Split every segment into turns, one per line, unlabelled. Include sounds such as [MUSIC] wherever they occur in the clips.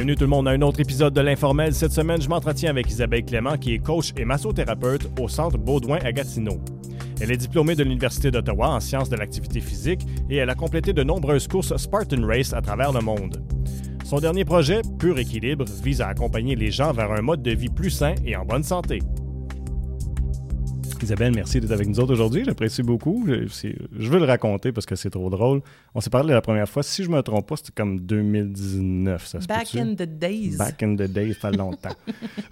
Bienvenue tout le monde à un autre épisode de l'Informel. Cette semaine, je m'entretiens avec Isabelle Clément, qui est coach et massothérapeute au Centre Baudouin à Gatineau. Elle est diplômée de l'Université d'Ottawa en sciences de l'activité physique et elle a complété de nombreuses courses Spartan Race à travers le monde. Son dernier projet, Pur Équilibre, vise à accompagner les gens vers un mode de vie plus sain et en bonne santé. Isabelle, merci d'être avec nous autres aujourd'hui. J'apprécie beaucoup. Je, je veux le raconter parce que c'est trop drôle. On s'est parlé la première fois. Si je me trompe pas, c'était comme 2019. Ça se
Back in the days.
Back in the days, ça fait longtemps.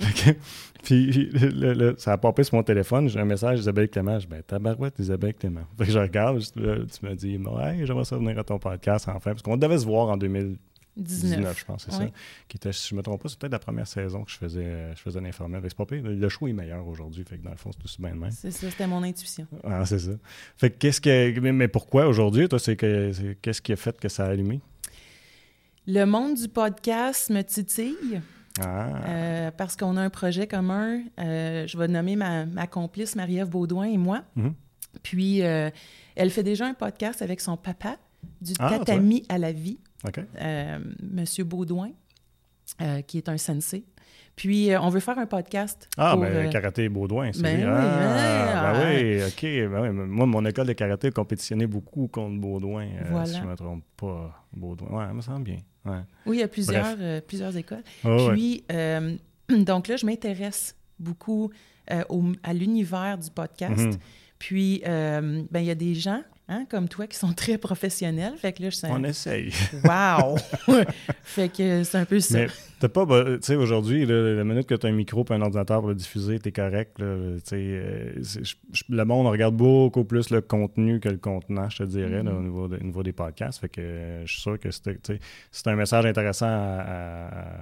[LAUGHS] Puis le, le, ça a popé sur mon téléphone. J'ai un message d'Isabelle Clément. Je dis, ben, tabarouette, Isabelle Clément. Fait que je regarde. tu me dis, hey, j'aimerais ça venir à ton podcast enfin. Parce qu'on devait se voir en 2019. 19, je pense, c'est ça. Qui était, si je me trompe pas, c'est peut-être la première saison que je faisais, je faisais l'informel. C'est pas pire. Le choix est meilleur aujourd'hui. Fait que dans le fond, c'est tout bien de même.
C'est ça, c'était mon intuition.
Ah, c'est ça. Fait que qu'est-ce que. Mais pourquoi aujourd'hui, toi, c'est que qu'est-ce qui a fait que ça a allumé?
Le monde du podcast me titille. Ah. Euh, parce qu'on a un projet commun. Euh, je vais nommer ma, ma complice Marie-Ève Baudouin et moi. Mm-hmm. Puis, euh, elle fait déjà un podcast avec son papa, du ah, tatami à la vie. Euh, Monsieur Baudouin, euh, qui est un sensei. Puis, euh, on veut faire un podcast.
Ah, pour, ben, karaté Baudouin, c'est
ben,
ah,
oui,
ben oui, OK. Ben oui. Moi, mon école de karaté compétitionnait beaucoup contre Baudouin, voilà. si je ne me trompe pas. Baudouin, ouais, ça me semble bien. Ouais.
Oui, il y a plusieurs, plusieurs écoles. Oh, Puis, [CLEARS THROAT] donc là, je m'intéresse beaucoup au, à l'univers du podcast. Mm-hmm. Puis, ben, il y a des gens Hein, comme toi, qui sont très professionnels. Fait que là, je
On essaye.
Wow! [LAUGHS] [LAUGHS] fait que c'est un peu ça.
Mais t'as pas... Tu sais, aujourd'hui, la minute que tu as un micro et un ordinateur pour le diffuser, t'es correct. Tu sais, euh, le monde regarde beaucoup plus le contenu que le contenant, je te dirais, au, mm-hmm. niveau des podcasts. Fait que euh, je suis sûr que c'est un message intéressant à,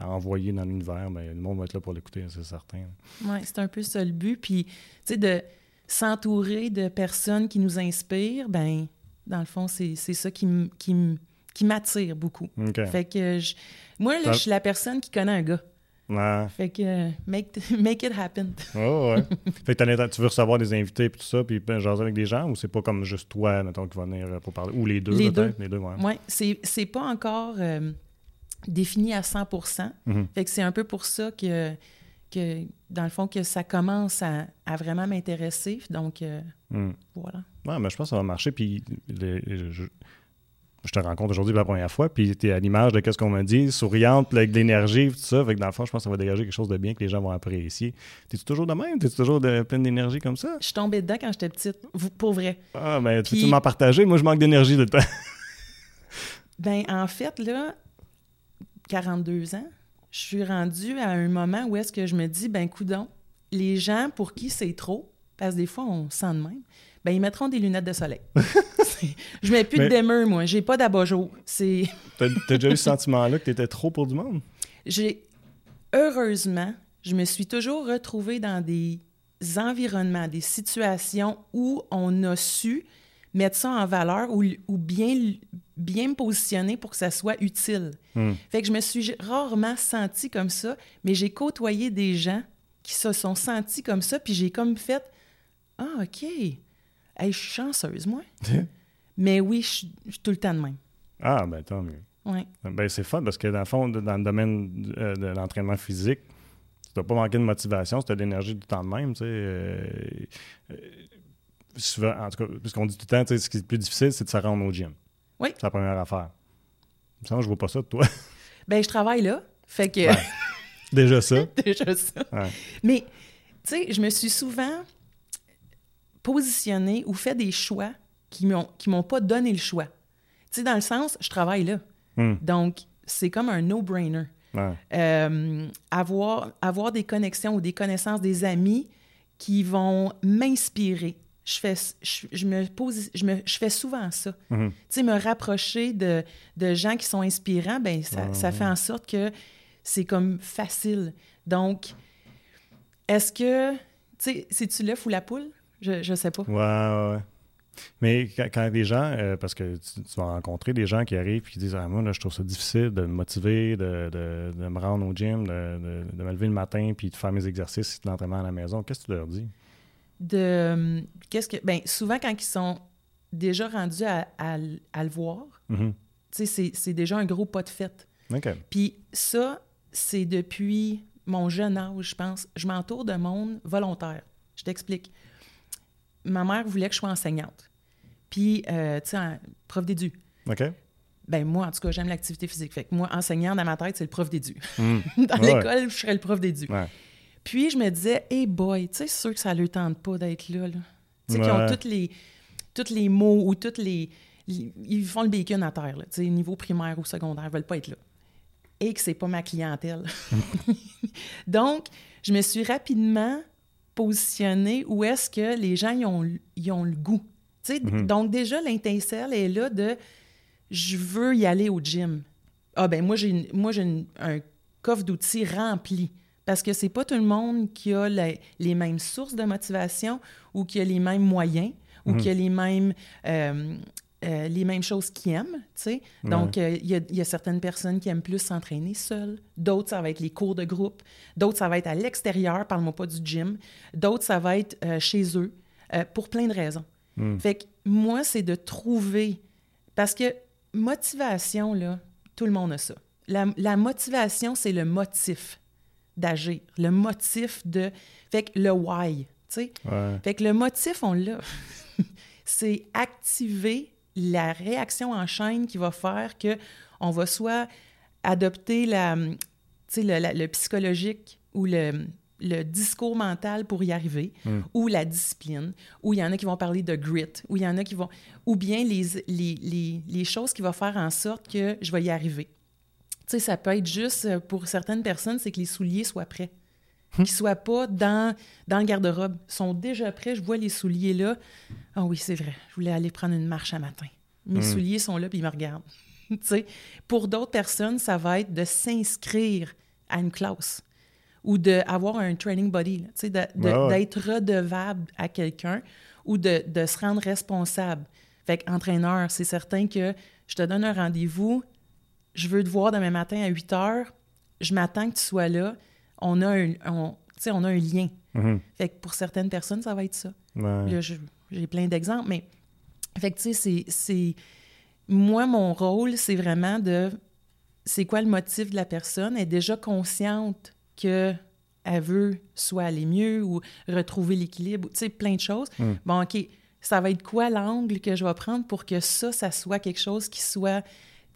envoyer dans l'univers, ben, le monde va être là pour l'écouter, c'est certain.
Oui, c'est un peu ça le but. Puis, tu sais, de s'entourer de personnes qui nous inspirent, ben dans le fond, c'est ça qui, qui, qui m'attire beaucoup. Fait que je, moi, là, je suis la personne qui connaît un gars. Fait que make, [LAUGHS] make it happen.
Oh, ouais. [LAUGHS] fait que tu veux recevoir des invités et tout ça, puis ben, jaser avec des gens, ou c'est pas comme juste toi, mettons, qui va venir euh, pour parler, ou les deux,
les deux.
Les deux, ouais.
ouais c'est pas encore euh, défini à 100 mm-hmm. Fait que c'est un peu pour ça que que, dans le fond, que ça commence à, vraiment m'intéresser. Donc, euh, hmm. voilà.
Oui, mais je pense que ça va marcher. Puis, je, te rencontre aujourd'hui pour la première fois, puis tu es à l'image de ce qu'on m'a dit, souriante, avec de l'énergie, tout ça. Fait que dans le fond, je pense que ça va dégager quelque chose de bien que les gens vont apprécier. T'es-tu toujours de même? T'es-tu toujours de, pleine d'énergie comme ça?
Je suis tombée dedans quand j'étais petite, pour vrai.
Ah, ben, tu peux m'en partager? Moi, je manque d'énergie de temps.
ben, en fait, là, 42 ans, je suis rendue à un moment où est-ce que je me dis, ben coudon, les gens pour qui c'est trop, parce que des fois on sent de même, ben ils mettront des lunettes de soleil. [LAUGHS] je mets plus de dimmer, moi. J'ai pas d'abat-jour. C'est...
T'as, déjà eu ce [LAUGHS] sentiment-là que tu étais trop pour du monde?
J'ai... Heureusement, je me suis toujours retrouvée dans des environnements, des situations où on a su mettre ça en valeur ou, ou bien, bien me positionner pour que ça soit utile. Hmm. Fait que je me suis rarement sentie comme ça, mais j'ai côtoyé des gens qui se sont sentis comme ça, puis j'ai comme fait Ah, OK. Hey, je suis chanceuse, moi. mais oui, je suis tout le temps de même.
Ah, ben tant mieux.
Ouais.
Ben, c'est fun parce que dans le fond, dans le domaine euh, de l'entraînement physique, tu dois pas manquer de motivation, tu as de l'énergie du temps de même. Tu sais, euh, euh, souvent, en tout cas, puisqu'on dit tout le temps, ce qui est le plus difficile, c'est de se rendre au gym.
Oui.
C'est la première affaire. Ça, je vois pas ça de toi. [LAUGHS]
ben, je travaille là. Fait que.
Déjà ça. [LAUGHS]
Déjà ça. Mais, tu sais, je me suis souvent positionnée ou fait des choix qui m'ont, qui m'ont pas donné le choix. Tu sais, dans le sens, je travaille là. Hmm. Donc, c'est comme un no-brainer. Euh, avoir, avoir des connexions ou des connaissances, des amis qui vont m'inspirer, je fais, je, me pose, je, me, je fais souvent ça. Mhm. Tu sais, me rapprocher de, de, gens qui sont inspirants, ben ça, ça, fait en sorte que c'est comme facile. Donc, est-ce que, tu sais, c'est-tu l'œuf ou la poule? Je, je sais pas.
Ouais, ouais, Mais quand, quand les gens, euh, parce que tu, vas rencontrer des gens qui arrivent et qui disent Ah, moi, là, je trouve ça difficile de me motiver, de, de, de me rendre au gym, de, de, me lever le matin puis de faire mes exercices de l'entraînement à la maison, qu'est-ce que tu leur dis?
De qu'est-ce que ben souvent quand ils sont déjà rendus à, à, le voir, mm-hmm. c'est déjà un gros pas de fête. Puis ça, c'est depuis mon jeune âge, je pense. Je m'entoure de monde volontaire. Je t'explique. Ma mère voulait que je sois enseignante. Puis, euh, tu sais, prof d'édu.
OK.
Ben moi, en tout cas, j'aime l'activité physique. Fait que moi, enseignant dans ma tête, c'est le prof d'édu. Hmm. [LAUGHS] dans l'école, je serais le prof d'édu. Puis, je me disais, hey boy, tu sais, c'est sûr que ça ne leur tente pas d'être là. Tu sais, qu'ils ont tous les, toutes les mots ou toutes les, Ils font le bacon à terre, Tu sais, niveau primaire ou secondaire, ils veulent pas être là et que c'est pas ma clientèle. [LAUGHS] [LAUGHS] Donc, je me suis rapidement positionnée où est-ce que les gens y ont, ont le goût. Mhm. Donc, déjà, l'intincelle est là de je veux y aller au gym. Ah, ben moi, j'ai, moi, j'ai un coffre d'outils rempli. Parce que c'est pas tout le monde qui a les mêmes sources de motivation ou qui a les mêmes moyens ou mhm. qui a les mêmes euh, euh, les mêmes choses qu'ils aiment, tu sais. Donc, euh, il y, a certaines personnes qui aiment plus s'entraîner seules. D'autres, ça va être les cours de groupe. D'autres, ça va être à l'extérieur, parle-moi pas du gym. D'autres, ça va être chez eux, pour plein de raisons. Hmm. Fait que moi, c'est de trouver... Parce que motivation, là, tout le monde a ça. La, motivation, c'est le motif d'agir, le motif de... Fait que le why, tu sais. Fait que le motif, on l'a. [LAUGHS] c'est activer la réaction en chaîne qui va faire que on va soit adopter la, le, psychologique ou le, discours mental pour y arriver, hmm. ou la discipline, ou il y en a qui vont parler de grit, ou il y en a qui vont... ou bien les, les, les, choses qui vont faire en sorte que je vais y arriver. Tu sais, ça peut être juste, euh, pour certaines personnes, c'est que les souliers soient prêts. Hmm. Qu'ils ne soient pas dans, dans le garde-robe. Ils sont déjà prêts, je vois les souliers là. Ah oui, c'est vrai, je voulais aller prendre une marche à matin. Mes hmm. souliers sont là, puis ils me regardent. [LAUGHS] pour d'autres personnes, ça va être de s'inscrire à une classe ou d'avoir un training body, d'être redevable à quelqu'un ou de, de, se rendre responsable. Fait qu'entraîneur, c'est certain que je te donne un rendez-vous, je veux te voir demain matin à 8 heures, je m'attends que tu sois là, on a un, on, on a un lien. Mm-hmm. Fait que pour certaines personnes, ça va être ça. j'ai plein d'exemples, mais fait que, tu sais, c'est. Moi, mon rôle, c'est vraiment de. C'est quoi le motif de la personne? Elle est déjà consciente qu'elle veut soit aller mieux ou retrouver l'équilibre, tu sais, plein de choses. Hmm. Bon, OK, ça va être quoi l'angle que je vais prendre pour que ça, ça soit quelque chose qui soit.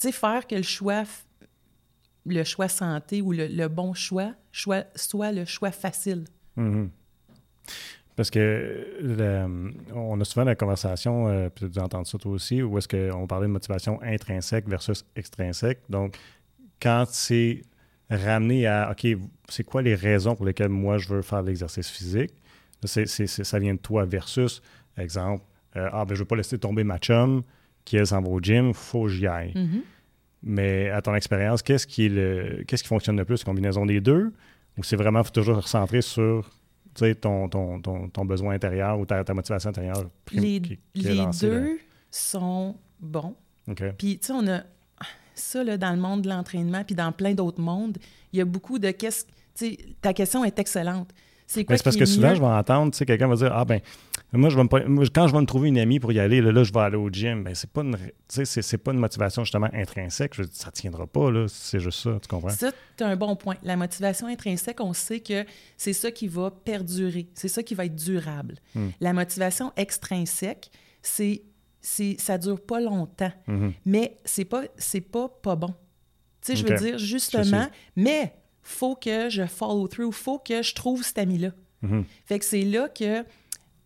Tu faire que le choix le choix santé ou le, bon choix, choix soit le choix facile.
Mm-hmm. Parce que on a souvent la conversation, euh, peut-être tu ça toi aussi, où est-ce qu'on parlait de motivation intrinsèque versus extrinsèque. Donc, quand c'est ramené à, OK, c'est quoi les raisons pour lesquelles moi je veux faire l'exercice physique? Ça vient de toi versus, exemple, euh, ah, ben je veux pas laisser tomber ma chum qui, elle, s'en va au gym, faut que j'y aille.
Mm-hmm.
Mais à ton expérience, qu'est-ce qui, est le, qu'est-ce qui fonctionne le plus? Combinaison des deux? Ou c'est vraiment toujours recentrer sur ton, ton, ton, ton, besoin intérieur ou ta, ta motivation intérieure.
les, les deux sont bons. Puis, tu sais, on a ça là, dans le monde de l'entraînement, puis dans plein d'autres mondes, il y a beaucoup de qu'est-ce. Ta question est excellente.
C'est quoi parce que souvent, je vais entendre, quelqu'un va dire Ah, ben, moi, je vais quand je vais me trouver une amie pour y aller, là, je vais aller au gym. Ben, c'est pas une, c'est, pas une motivation justement intrinsèque. Je, ça tiendra pas, là, c'est juste ça, tu comprends?
Ça, c'est un bon point. La motivation intrinsèque, on sait que c'est ça qui va perdurer. C'est ça qui va être durable. Hmm. La motivation extrinsèque, c'est, c'est, ça dure pas longtemps.
Mm-hmm.
Mais c'est pas, c'est pas pas bon. Tu sais, je veux dire, justement, mais faut que je follow through, faut que je trouve cet ami-là.
Mm-hmm.
Fait que c'est là que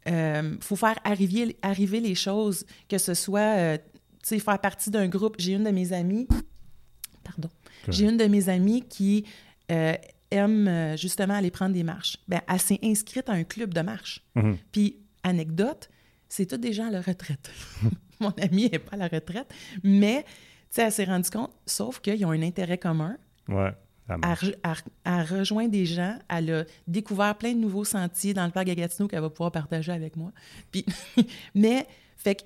euh, faut faire arriver, arriver les choses, que ce soit, euh, tu sais, faire partie d'un groupe. J'ai une de mes amies, pardon, j'ai une de mes amies qui euh, aime justement aller prendre des marches. Ben, elle s'est inscrite à un club de marche.
Mm-hmm.
Puis, anecdote, c'est tous des gens à la retraite. [LAUGHS] Mon amie n'est pas à la retraite, mais, tu sais, elle s'est rendue compte, sauf qu'ils ont un intérêt commun.
Ouais.
À rejoindre des gens. Elle a découvert plein de nouveaux sentiers dans le parc à Gatineau qu'elle va pouvoir partager avec moi. Puis, [LAUGHS] mais, fait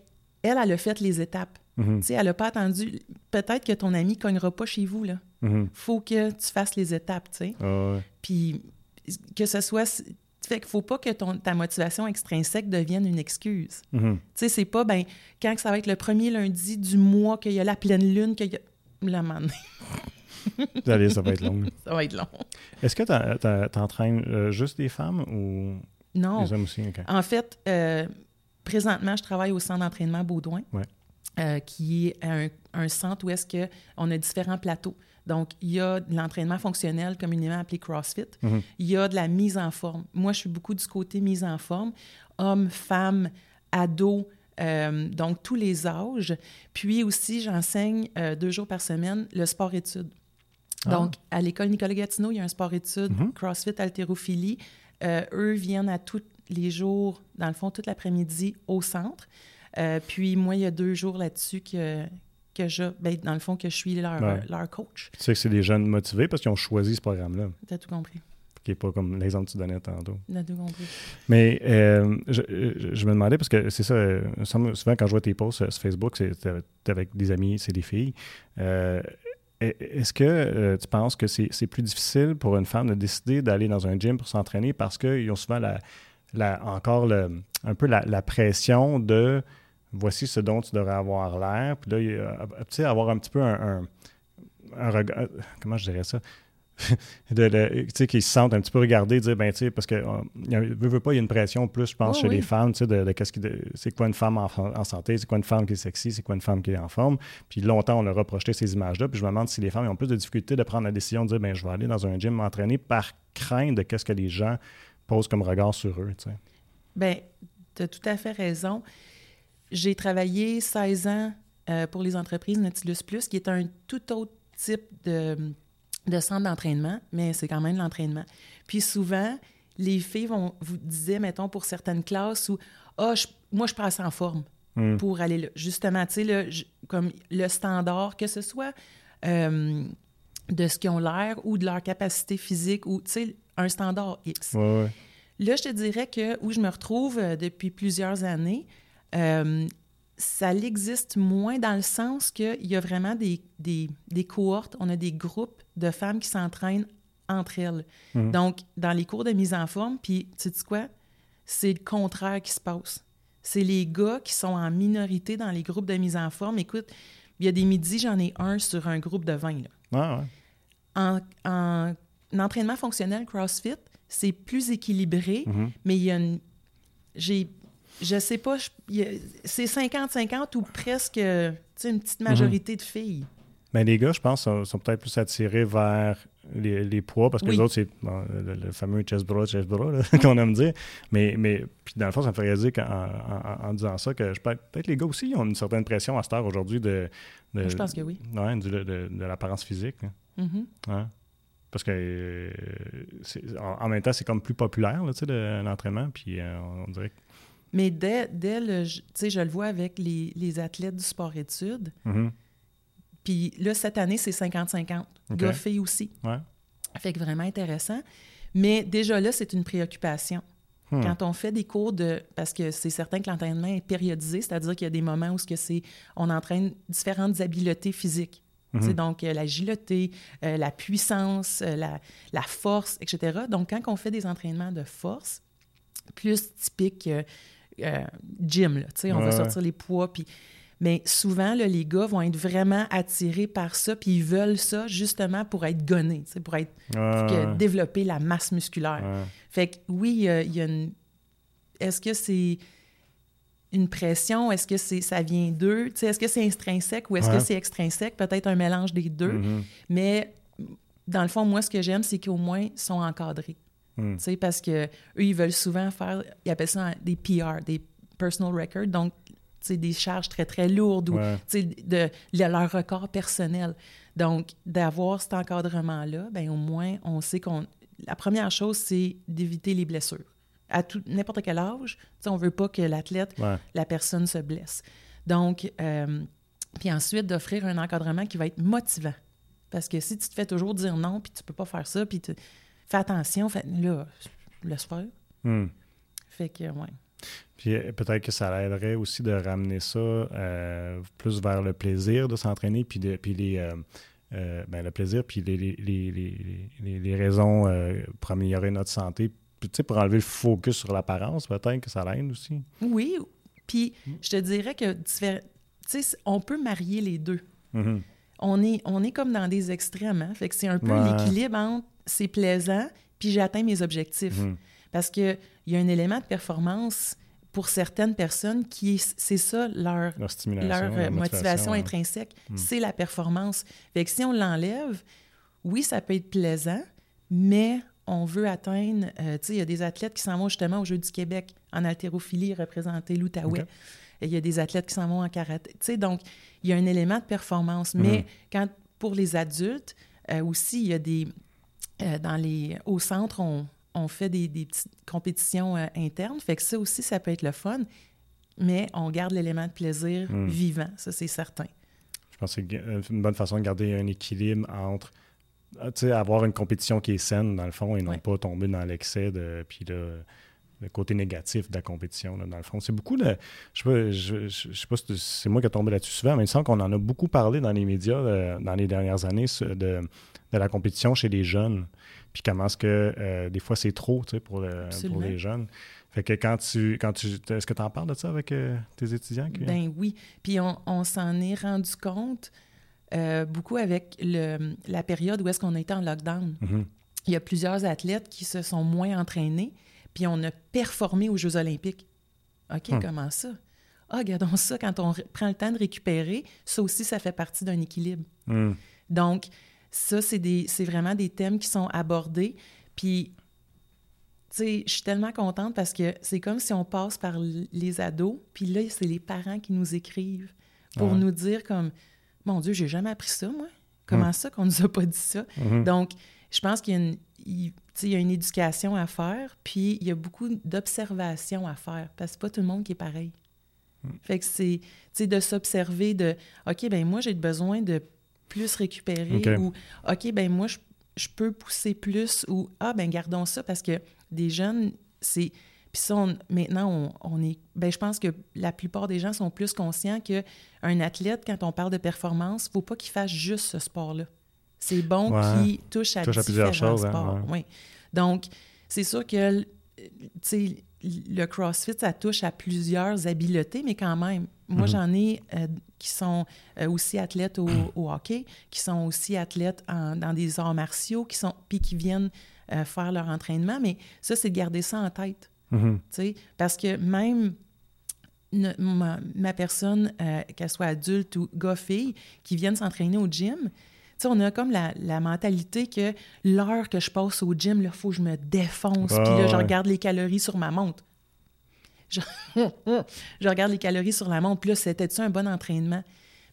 qu'elle, elle a fait les étapes.
Mm-hmm.
Tu sais, elle n'a pas attendu. Peut-être que ton ami ne cognera pas chez vous, là.
Mm-hmm.
faut que tu fasses les étapes, tu sais.
Ah
Puis, que ce soit... Fait qu'il faut pas que ton, ta motivation extrinsèque devienne une excuse.
Mm-hmm. Tu
sais, c'est pas, ben, quand ça va être le premier lundi du mois, qu'il y a la pleine lune, qu'il y a... La [LAUGHS] [LAUGHS]
Allez, ça va être long. [LAUGHS]
ça va être long.
Est-ce que tu entraînes euh, juste des femmes ou
non.
des hommes aussi?
En fait, euh, présentement, je travaille au centre d'entraînement Baudouin, euh, qui est un, un centre où est-ce qu'on a différents plateaux. Donc, il y a de l'entraînement fonctionnel, communément appelé CrossFit.
Mhm.
Il y a de la mise en forme. Moi, je suis beaucoup du côté mise en forme. Hommes, femmes, ados, euh, donc tous les âges. Puis aussi, j'enseigne euh, deux jours par semaine le sport-études. Ah. Donc, à l'école Nicolas Gatineau, il y a un sport-études, mhm. CrossFit, haltérophilie. Euh, eux viennent à tous les jours, dans le fond, toute l'après-midi au centre. puis moi, il y a deux jours là-dessus que, que je, ben, dans le fond, que je suis leur, leur coach.
Tu sais que c'est des jeunes motivés parce qu'ils ont choisi ce programme-là.
Tu as tout compris
qui n'est pas comme l'exemple que tu donnais tantôt.
tout compris.
Mais euh, je, je, me demandais, parce que c'est ça, euh, souvent quand je vois tes posts sur Facebook, c'est avec des amis, c'est des filles. Euh, est-ce que tu penses que c'est plus difficile pour une femme de décider d'aller dans un gym pour s'entraîner parce qu'ils ont souvent la, la encore le, un peu la, pression de voici ce dont tu devrais avoir l'air, puis là, tu avoir un petit peu un, un regard, comment je dirais ça? [LAUGHS] de, sais qu'ils se sentent un petit peu regardés, dire, ben, tu sais, parce que ne veut, pas, il y a une pression plus, je pense, chez les femmes, tu sais, de, qu'est-ce c'est quoi une femme en, santé, c'est quoi une femme qui est sexy, c'est quoi une femme qui est en forme. Puis longtemps, on leur a projeté ces images-là. Puis je me demande si les femmes ont plus de difficultés de prendre la décision de dire, ben, je vais aller dans un gym m'entraîner par crainte de qu'est-ce que les gens posent comme regard sur eux, tu sais.
Bien, tu as tout à fait raison. J'ai travaillé 16 ans euh, pour les entreprises Nautilus Plus, qui est un tout autre type de de centre d'entraînement, mais c'est quand même l'entraînement. Puis souvent, les filles vont vous disaient, mettons, pour certaines classes où Ah, moi, je passe en forme hmm. pour aller là. Justement, tu sais, comme le standard, que ce soit euh, de ce qu'ils ont l'air ou de leur capacité physique ou, tu sais, un standard X. Là, je te dirais que où je me retrouve euh, depuis plusieurs années, euh, ça existe moins dans le sens qu'il y a vraiment des, des, cohortes, on a des groupes de femmes qui s'entraînent entre elles. Mhm. Donc, dans les cours de mise en forme, puis tu sais quoi? C'est le contraire qui se passe. C'est les gars qui sont en minorité dans les groupes de mise en forme. Écoute, il y a des midis, j'en ai un sur un groupe de 20. Là.
Ah,
en, en, entraînement fonctionnel CrossFit, c'est plus équilibré, mhm. mais il y a une... J'ai je sais pas, c'est 50-50 ou presque une petite majorité de filles.
Mais ben, les gars, je pense, sont, peut-être plus attirés vers les, poids parce que les autres, c'est le, fameux chest bra, chest bra [LAUGHS] qu'on aime dire. Mais, mais puis dans le fond, ça me fait réaliser en, disant ça que peut-être les gars aussi ont une certaine pression à cette heure aujourd'hui de,
Je pense que oui.
Ouais, de, l'apparence physique.
Mm-hmm.
Parce que euh, en, même temps, c'est comme plus populaire l'entraînement. Puis euh, on dirait que
mais dès, dès le. Tu sais, je le vois avec les, les athlètes du sport-études.
Mm-hmm.
Puis là, cette année, c'est 50-50. Okay. aussi.
Ouais.
Fait que vraiment intéressant. Mais déjà là, c'est une préoccupation. Hmm. Quand on fait des cours de. Parce que c'est certain que l'entraînement est périodisé, c'est-à-dire qu'il y a des moments où ce que c'est, on entraîne différentes habiletés physiques. Mm-hmm. Donc, euh, l'agilité, euh, la puissance, euh, la, la, force, etc. Donc, quand on fait des entraînements de force, plus typiques euh, gym. Là, on va sortir les poids. Puis... Mais souvent, là, les gars vont être vraiment attirés par ça, puis ils veulent ça justement pour être gonnés, pour, être, pour développer la masse musculaire. Fait que oui, il y a, une. Est-ce que c'est une pression? Est-ce que c'est ça vient d'eux? Est-ce que c'est intrinsèque ou est-ce que c'est extrinsèque? Peut-être un mélange des deux.
Mm-hmm.
Mais dans le fond, moi, ce que j'aime, c'est qu'au moins, ils sont encadrés.
Hmm.
Parce que eux, ils veulent souvent faire, ils appellent ça des PR, des personal records, donc des charges très, très lourdes ou de, leur record personnel. Donc, d'avoir cet encadrement-là, ben au moins, on sait qu'on. La première chose, c'est d'éviter les blessures. À n'importe quel âge, on ne veut pas que l'athlète, la personne se blesse. Donc, euh, puis ensuite, d'offrir un encadrement qui va être motivant. Parce que si tu te fais toujours dire non, puis tu peux pas faire ça, puis fais attention, fait, là, laisse faire.
Hmm.
Fait que, ouais.
Puis euh, peut-être que ça aiderait aussi de ramener ça euh, plus vers le plaisir de s'entraîner, puis, de, puis les, euh, ben, le plaisir, puis les, les, les raisons pour améliorer notre santé, puis, pour enlever le focus sur l'apparence, peut-être que ça l'aide aussi.
Oui, puis je te dirais que on peut marier les deux.
Mm-hmm
on est, on est comme dans des extrêmes. Hein? Fait que c'est un peu l'équilibre entre c'est plaisant, puis j'atteins mes objectifs. Mhm. Parce qu'il y a un élément de performance pour certaines personnes qui c'est ça leur, leur, euh, motivation, intrinsèque, mhm. c'est la performance. Fait que si on l'enlève, oui, ça peut être plaisant, mais on veut atteindre, euh, tu sais, il y a des athlètes qui s'en vont justement au Jeux du Québec en haltérophilie représenter l'Outaouais. Il y a des athlètes qui s'en vont en karaté. Tu sais, donc, il y a un élément de performance. Mais mhm. quand, pour les adultes, euh, aussi, il y a des... Euh, dans les, au centre, on, on fait des, des, petites compétitions internes. Fait que ça aussi, ça peut être le fun. Mais on garde l'élément de plaisir mhm. vivant, ça, c'est certain.
Je pense que c'est une bonne façon de garder un équilibre entre euh, avoir une compétition qui est saine, dans le fond, et non pas tomber dans l'excès de. Puis le côté négatif de la compétition, dans le fond. C'est beaucoup de. Je sais, je, sais pas si c'est moi qui ai tombé là-dessus souvent, mais il me semble qu'on en a beaucoup parlé dans les médias euh, dans les dernières années de, de, la compétition chez les jeunes. Puis comment est-ce que euh, des fois c'est trop pour, pour les jeunes. Fait que quand tu. Quand tu est-ce que tu en parles de ça avec tes étudiants?
Ben oui. Puis on, on s'en est rendu compte. Euh, beaucoup avec le, la période où est-ce qu'on a été en lockdown. Mhm. Il y a plusieurs athlètes qui se sont moins entraînés, puis on a performé aux Jeux olympiques. OK, hmm. comment ça? Ah, regardons ça, quand on prend le temps de récupérer, ça aussi, ça fait partie d'un équilibre. Hmm. Donc, ça, c'est vraiment des thèmes qui sont abordés. Puis, tu sais, je suis tellement contente parce que c'est comme si on passe par les ados, puis là, c'est les parents qui nous écrivent pour nous dire comme mon Dieu, j'ai jamais appris ça, moi. Comment hum. ça qu'on nous a pas dit ça? Donc, je pense qu'il y a une, y a une éducation à faire, puis il y a beaucoup d'observation à faire, parce que c'est pas tout le monde qui est pareil. Hum. Fait que c'est, de s'observer de, OK, ben moi, j'ai besoin de plus récupérer, ou OK, ben moi, je, je peux pousser plus, ou Ah, ben gardons ça, parce que des jeunes, c'est puis ça, maintenant, on, est. Ben, je pense que la plupart des gens sont plus conscients qu'un athlète, quand on parle de performance, il ne faut pas qu'il fasse juste ce sport-là. C'est bon qu'il touche à, plusieurs choses, hein, oui. Donc, c'est sûr que le CrossFit, ça touche à plusieurs habiletés, mais quand même, moi, mm-hmm. j'en ai euh, qui sont euh, aussi athlètes au, hockey, qui sont aussi athlètes dans des arts martiaux, qui sont puis qui viennent euh, faire leur entraînement. Mais ça, c'est de garder ça en tête. Mm-hmm. Parce que même ma, personne, euh, qu'elle soit adulte ou gars-fille, qui viennent s'entraîner au gym, on a comme la, mentalité que l'heure que je passe au gym, il faut que je me défonce. puis là, je regarde les calories sur ma montre. [LAUGHS] Je, regarde les calories sur la montre. Puis là, c'était-tu un bon entraînement?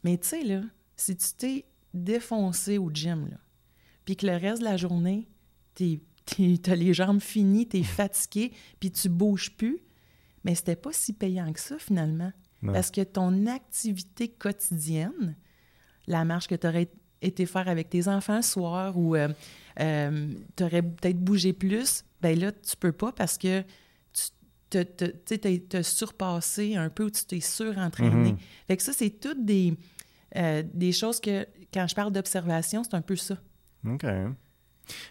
Mais tu sais, là, si tu t'es défoncé au gym, là, puis que le reste de la journée, t'es tu as les jambes finies, tu es [LAUGHS] fatigué, puis tu bouges plus. Mais c'était pas si payant que ça, finalement. Parce que ton activité quotidienne, la marche que tu aurais été faire avec tes enfants le soir ou euh, euh, tu aurais peut-être bougé plus, ben là, tu peux pas parce que tu t'es surpassé un peu ou tu t'es surentraîné. Mm Fait que ça, c'est toutes des, euh, des choses que, quand je parle d'observation, c'est un peu ça.
OK.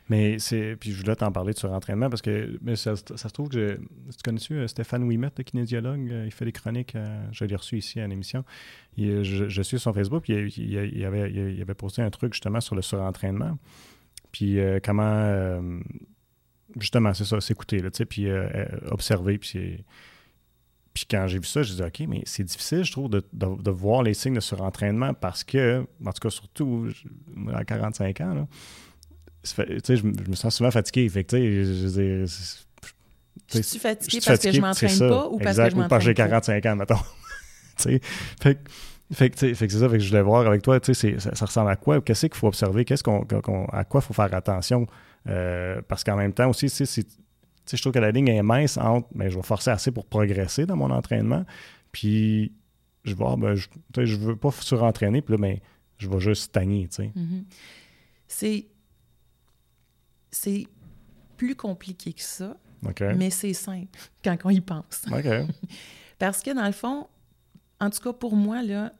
Mais c'est. Puis je voulais t'en parler de surentraînement parce que mais ça, se trouve que. tu connais euh, Stéphane Ouimet, le kinésiologue euh, Il fait des chroniques. Euh, je l'ai reçu ici à l'émission. Je, je, suis sur Facebook. Puis il, avait, il, avait, posté un truc justement sur le surentraînement. Puis comment. justement, c'est ça, s'écouter, puis observer. Puis puis quand j'ai vu ça, je dit OK, mais c'est difficile, je trouve, de, de, voir les signes de surentraînement parce que, en tout cas, surtout à 45 ans, là, je, me sens souvent fatigué. Fait que, je,
je, suis fatigué parce que je m'entraîne pas ou parce que je m'entraîne
pas? j'ai 45 ans, mettons. [LAUGHS] fait, fait, que c'est ça, fait que je voulais voir avec toi, ça, ça, ressemble à quoi? Qu'est-ce qu'il faut observer? Qu'est-ce qu'on, à quoi il faut faire attention? Euh, parce qu'en même temps aussi, je trouve que la ligne est mince entre ben, je vais forcer assez pour progresser dans mon entraînement, puis je vais voir, ben, je, je veux pas surentraîner, puis là, ben, je vais juste stagner.
Mm-hmm. C'est c'est plus compliqué que ça, mais c'est simple quand on y pense. [LAUGHS] Parce que dans le fond, en tout cas pour moi, là,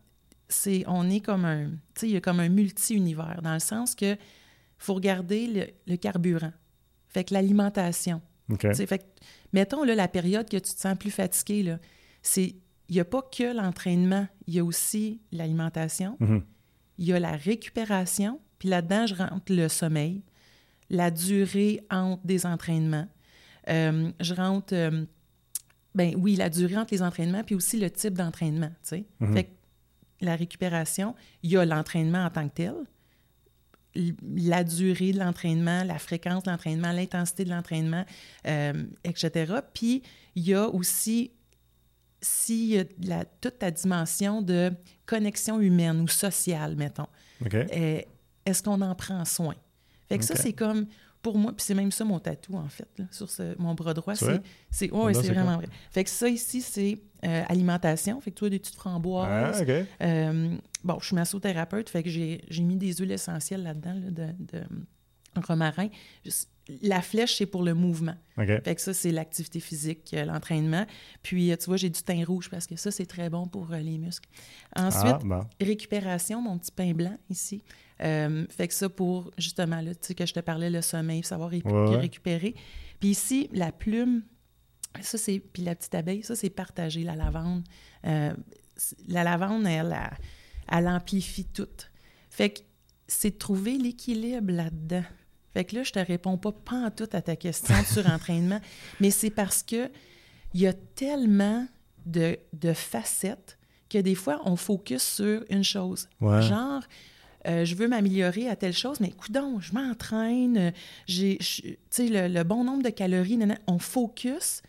c'est, on est comme un, tu sais, il y a comme un multi-univers, dans le sens que faut regarder le, carburant, fait que l'alimentation. Fait que, mettons là, la période que tu te sens plus fatigué, là, c'est, il n'y a pas que l'entraînement, il y a aussi l'alimentation. Mm-hmm. il y a la récupération, puis là-dedans, je rentre le sommeil, la durée entre des entraînements. Euh, je rentre, euh, ben oui, la durée entre les entraînements, puis aussi le type d'entraînement, tu sais.
Mhm.
Fait que la récupération, il y a l'entraînement en tant que tel, la durée de l'entraînement, la fréquence de l'entraînement, l'intensité de l'entraînement, euh, etc. Puis, il y a aussi si la, toute ta dimension de connexion humaine ou sociale, mettons.
Euh,
est-ce qu'on en prend soin? Fait que ça, c'est comme, pour moi, puis c'est même ça mon tatou, en fait, sur mon bras droit. C'est, c'est, ouais, c'est vraiment vrai. Fait que ça, ici, c'est euh, alimentation. Fait que tu as des petites framboises.
Ah,
euh, bon, je suis massothérapeute, fait que j'ai, mis des huiles essentielles là-dedans, de, de, romarin. La flèche, c'est pour le mouvement. Fait que ça, c'est l'activité physique, euh, l'entraînement. Puis, tu vois, j'ai du teint rouge parce que ça, c'est très bon pour les muscles. Ensuite,
ah,
récupération, mon petit pain blanc ici. Fait que ça, pour justement, là, tu sais, que je te parlais, le sommeil, savoir récupérer. Puis ici, la plume, ça, c'est. Puis la petite abeille, ça, c'est partager la lavande. Euh, la lavande, elle, elle, amplifie tout. Fait que c'est de trouver l'équilibre là-dedans. Fait que là, je te réponds pas pas en tout à ta question [LAUGHS] sur entraînement, mais c'est parce que il y a tellement de, facettes que des fois, on focus sur une chose. Genre, euh, je veux m'améliorer à telle chose, mais coudon, je m'entraîne, j'ai, tu sais, le, le, bon nombre de calories, on focus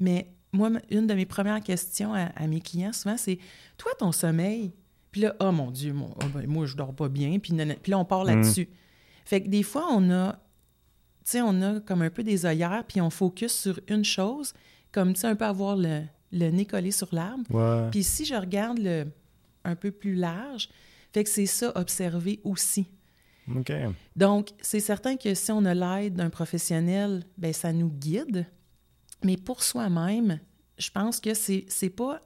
mais moi, une de mes premières questions à, mes clients, souvent, c'est Toi, ton sommeil? Puis là, oh mon Dieu, oh, ben, moi, je dors pas bien. Puis, puis là, on part mm. là-dessus. Fait que des fois, on a, tu sais, on a comme un peu des œillères, puis on focus sur une chose, comme, tu sais, un peu avoir le, nez collé sur l'arbre. Puis si je regarde le un peu plus large, fait que c'est ça, observer aussi. Donc, c'est certain que si on a l'aide d'un professionnel, ben ça nous guide, mais pour soi-même, je pense que c'est n'est pas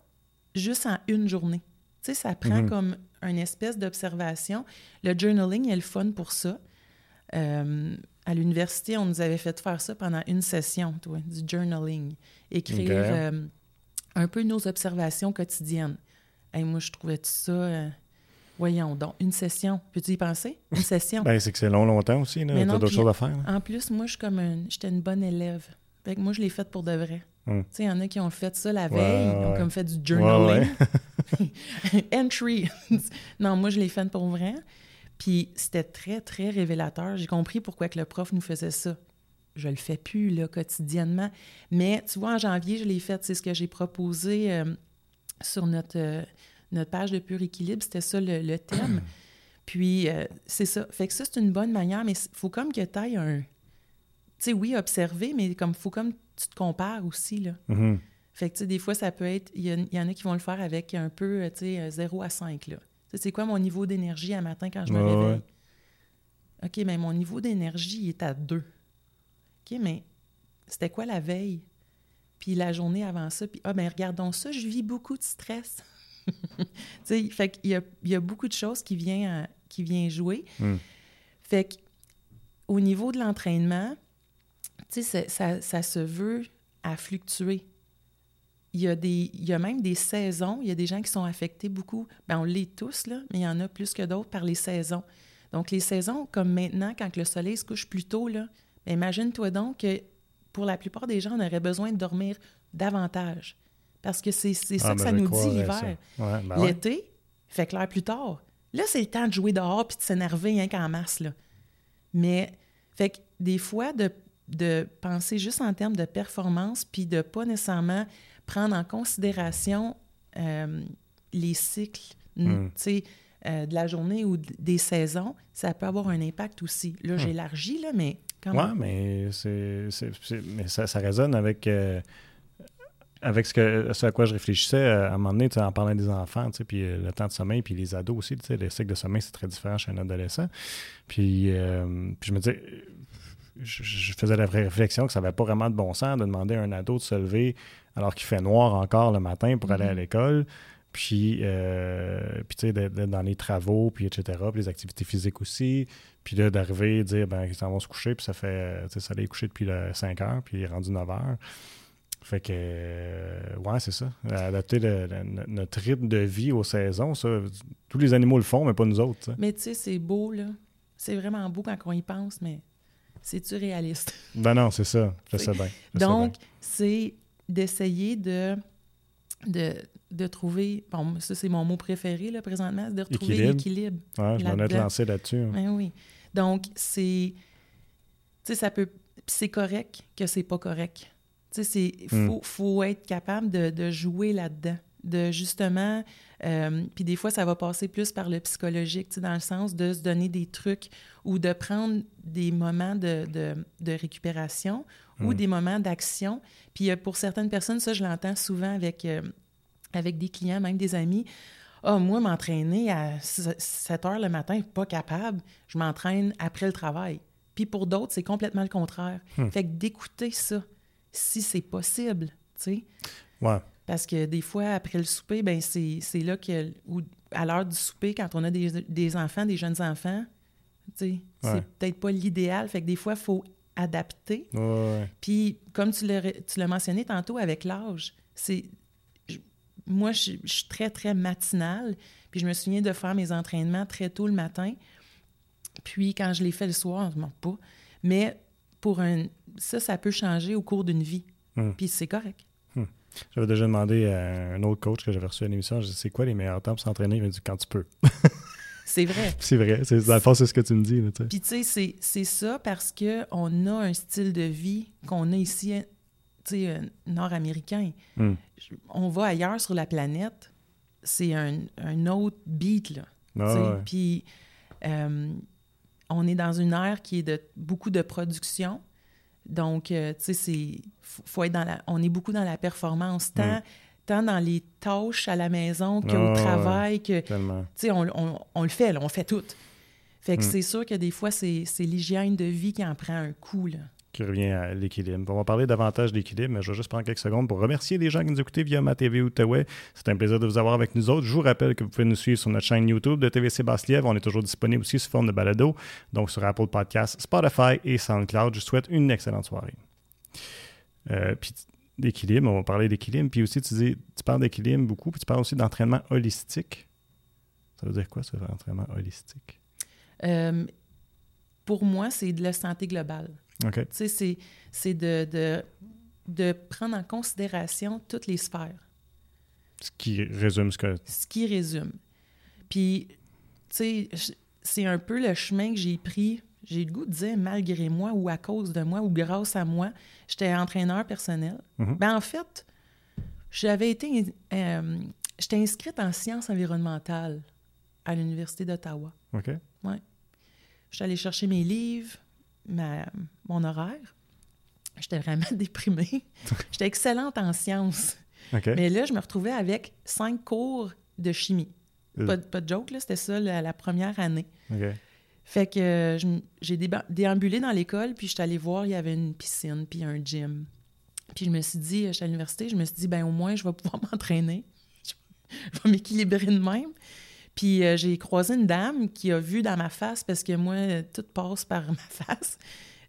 juste en une journée. Tu sais, ça prend mhm. comme une espèce d'observation. Le journaling est le fun pour ça. Euh, à l'université, on nous avait fait faire ça pendant une session, toi, du journaling. Écrire euh, un peu nos observations quotidiennes. Et moi, je trouvais tout ça. Euh, voyons donc, une session. Peux-tu y penser? Une session. [LAUGHS]
ben, c'est que c'est long, longtemps aussi. Tu as d'autres choses à faire.
En plus, moi, je suis comme j'étais une bonne élève. Fait que moi, je l'ai fait pour de vrai. Hmm. Tu sais, il y en a qui ont fait ça la veille, ils ont comme fait du journaling. [LAUGHS] [LAUGHS] Entry. non, moi, je l'ai fait pour vrai. Puis c'était très, très révélateur. J'ai compris pourquoi que le prof nous faisait ça. Je le fais plus, là, quotidiennement. Mais tu vois, en janvier, je l'ai fait. C'est ce que j'ai proposé euh, sur notre, euh, notre page de Pur Équilibre. C'était ça le, thème. [CLEARS THROAT] Puis, euh, c'est ça. Fait que ça, c'est une bonne manière, mais il faut comme que tu ailles un, sais, oui, observer, mais comme faut comme tu te compares aussi, là.
Mm-hmm.
Fait que, tu sais, des fois, ça peut être... Il y, en a qui vont le faire avec un peu, euh, tu sais, 0 à 5, là. c'est quoi mon niveau d'énergie à matin quand je me réveille? OK, mais mon niveau d'énergie est à 2. OK, mais c'était quoi la veille? Puis la journée avant ça, puis ah, ben regardons ça, je vis beaucoup de stress. [LAUGHS] tu sais, fait qu'il y a, il y a beaucoup de choses qui viennent, qui viennent jouer.
Mm.
Fait que, au niveau de l'entraînement, tu sais, ça, ça, se veut à fluctuer. Il y, a des, il y a même des saisons. Il y a des gens qui sont affectés beaucoup. Bien, on l'est tous, là, mais il y en a plus que d'autres par les saisons. Donc, les saisons, comme maintenant, quand le soleil se couche plus tôt, là, ben, imagine-toi donc que pour la plupart des gens, on aurait besoin de dormir davantage. Parce que c'est ça ah, que ben, ça nous dit l'hiver.
Ben
L'été, fait clair plus tard. Là, c'est le temps de jouer dehors puis de s'énerver hein, qu'en masse. Là. Mais, fait que des fois, de de penser juste en termes de performance, puis de pas nécessairement prendre en considération euh, les cycles hmm. euh, de la journée ou des saisons, ça peut avoir un impact aussi. Là, hmm. j'élargis, là, mais
quand même. Oui, mais, c'est, mais ça, ça, résonne avec, euh, avec ce, que, ce à quoi je réfléchissais à un moment donné, en parlant des enfants, puis le temps de sommeil, puis les ados aussi. Les cycles de sommeil, c'est très différent chez un adolescent. Puis, puis je me disais je, faisais la vraie réflexion que ça n'avait pas vraiment de bon sens de demander à un ado de se lever alors qu'il fait noir encore le matin pour aller à mm-hmm. l'école. Puis, euh, puis tu sais, d'être dans les travaux, puis etc., puis les activités physiques aussi. Puis là, d'arriver et dire, ben, ils s'en vont se coucher, puis ça fait, tu sais, ça allait coucher depuis 5 heures, puis il est rendu 9 heures. Fait que, euh, ouais, c'est ça. Adapter notre rythme de vie aux saisons, ça, tous les animaux le font, mais pas nous autres.
Mais tu sais, c'est beau, là. C'est vraiment beau quand on y pense, mais c'est-tu réaliste? [LAUGHS]
Ben non, c'est ça. Je sais bien.
Donc, c'est d'essayer de, de, de, trouver, bon, ça c'est mon mot préféré là, présentement, c'est de retrouver l'équilibre.
Ouais, je m'en ai lancé là-dessus. Hein.
Ben oui. Donc, c'est, tu sais, ça peut, c'est correct que c'est pas correct. Il hmm. faut, faut, être capable de, de jouer là-dedans, de justement... Euh, puis des fois, ça va passer plus par le psychologique, dans le sens de se donner des trucs ou de prendre des moments de, de, de récupération ou hmm. des moments d'action. Puis euh, pour certaines personnes, ça, je l'entends souvent avec, euh, avec des clients, même des amis. Ah, moi, m'entraîner à 7 heures le matin, pas capable. Je m'entraîne après le travail. Puis pour d'autres, c'est complètement le contraire. Hmm. Fait que d'écouter ça, si c'est possible, tu sais.
Ouais.
Parce que des fois, après le souper, ben c'est là que, ou à l'heure du souper, quand on a des, des enfants, des jeunes enfants, tu sais, c'est peut-être pas l'idéal. Fait que des fois, il faut adapter.
Ouais,
Puis, comme tu l'as mentionné tantôt avec l'âge, c'est. Moi, je, suis très, très matinale. Puis, je me souviens de faire mes entraînements très tôt le matin. Puis, quand je les fais le soir, je ne pas. Mais pour un, ça, ça peut changer au cours d'une vie. Hmm. Puis c'est correct.
Hmm. J'avais déjà demandé à un autre coach que j'avais reçu à l'émission, je c'est quoi les meilleurs temps pour s'entraîner? Il m'a dit quand tu peux. [LAUGHS] [LAUGHS]
c'est vrai.
c'est vrai. Dans le fond, c'est ce que tu me dis.
Puis tu sais, c'est ça parce qu'on a un style de vie qu'on a ici, tu sais, euh, nord-américain. Hmm. On va ailleurs sur la planète, c'est un, un, autre beat, là. Ah, Puis euh, on est dans une ère qui est de beaucoup de production. Donc, euh, tu sais, c'est. Faut être dans la. On est beaucoup dans la performance, tant, tant dans les tâches à la maison qu'au ah, travail, que. Tu sais, on, on, le fait, là, on fait tout. Fait que mm. c'est sûr que des fois, c'est l'hygiène de vie qui en prend un coup, là
qui revient à l'équilibre. On va parler davantage d'équilibre, mais je vais juste prendre quelques secondes pour remercier les gens qui nous écoutent via ma TV Outaouais. C'est un plaisir de vous avoir avec nous autres. Je vous rappelle que vous pouvez nous suivre sur notre chaîne YouTube de TVC Basse-Lièvre. On est toujours disponible aussi sous forme de balado, donc sur Apple Podcasts, Spotify et SoundCloud. Je vous souhaite une excellente soirée. Euh, puis d'équilibre, on va parler d'équilibre. Puis aussi, tu, dis, tu parles d'équilibre beaucoup, puis tu parles aussi d'entraînement holistique. Ça veut dire quoi, ce entraînement holistique?
Euh, pour moi, c'est de la santé globale.
Tu
sais, c'est de, de, de, prendre en considération toutes les sphères.
Ce qui résume ce que...
Ce qui résume. Puis, tu sais, c'est un peu le chemin que j'ai pris. J'ai le goût de dire malgré moi ou à cause de moi ou grâce à moi. J'étais entraîneur personnel. Mm-hmm. Ben, en fait, j'avais été... Euh, j'étais inscrite en sciences environnementales à l'Université d'Ottawa.
OK.
Ouais. J'étais allée chercher mes livres, ma, mon horaire. J'étais vraiment [LAUGHS] déprimée. [LAUGHS] J'étais excellente en sciences. Mais là, je me retrouvais avec cinq cours de chimie. Euh. Pas, pas, de joke, là, c'était ça la, première année. Fait que euh, j'ai déambulé dans l'école, puis je suis allée voir, il y avait une piscine, puis un gym. Puis je me suis dit, j'étais à l'université, je me suis dit, ben au moins, je vais pouvoir [LAUGHS] m'entraîner. je vais m'équilibrer de même. Puis euh, j'ai croisé une dame qui a vu dans ma face, parce que moi, tout passe par [LAUGHS] ma face.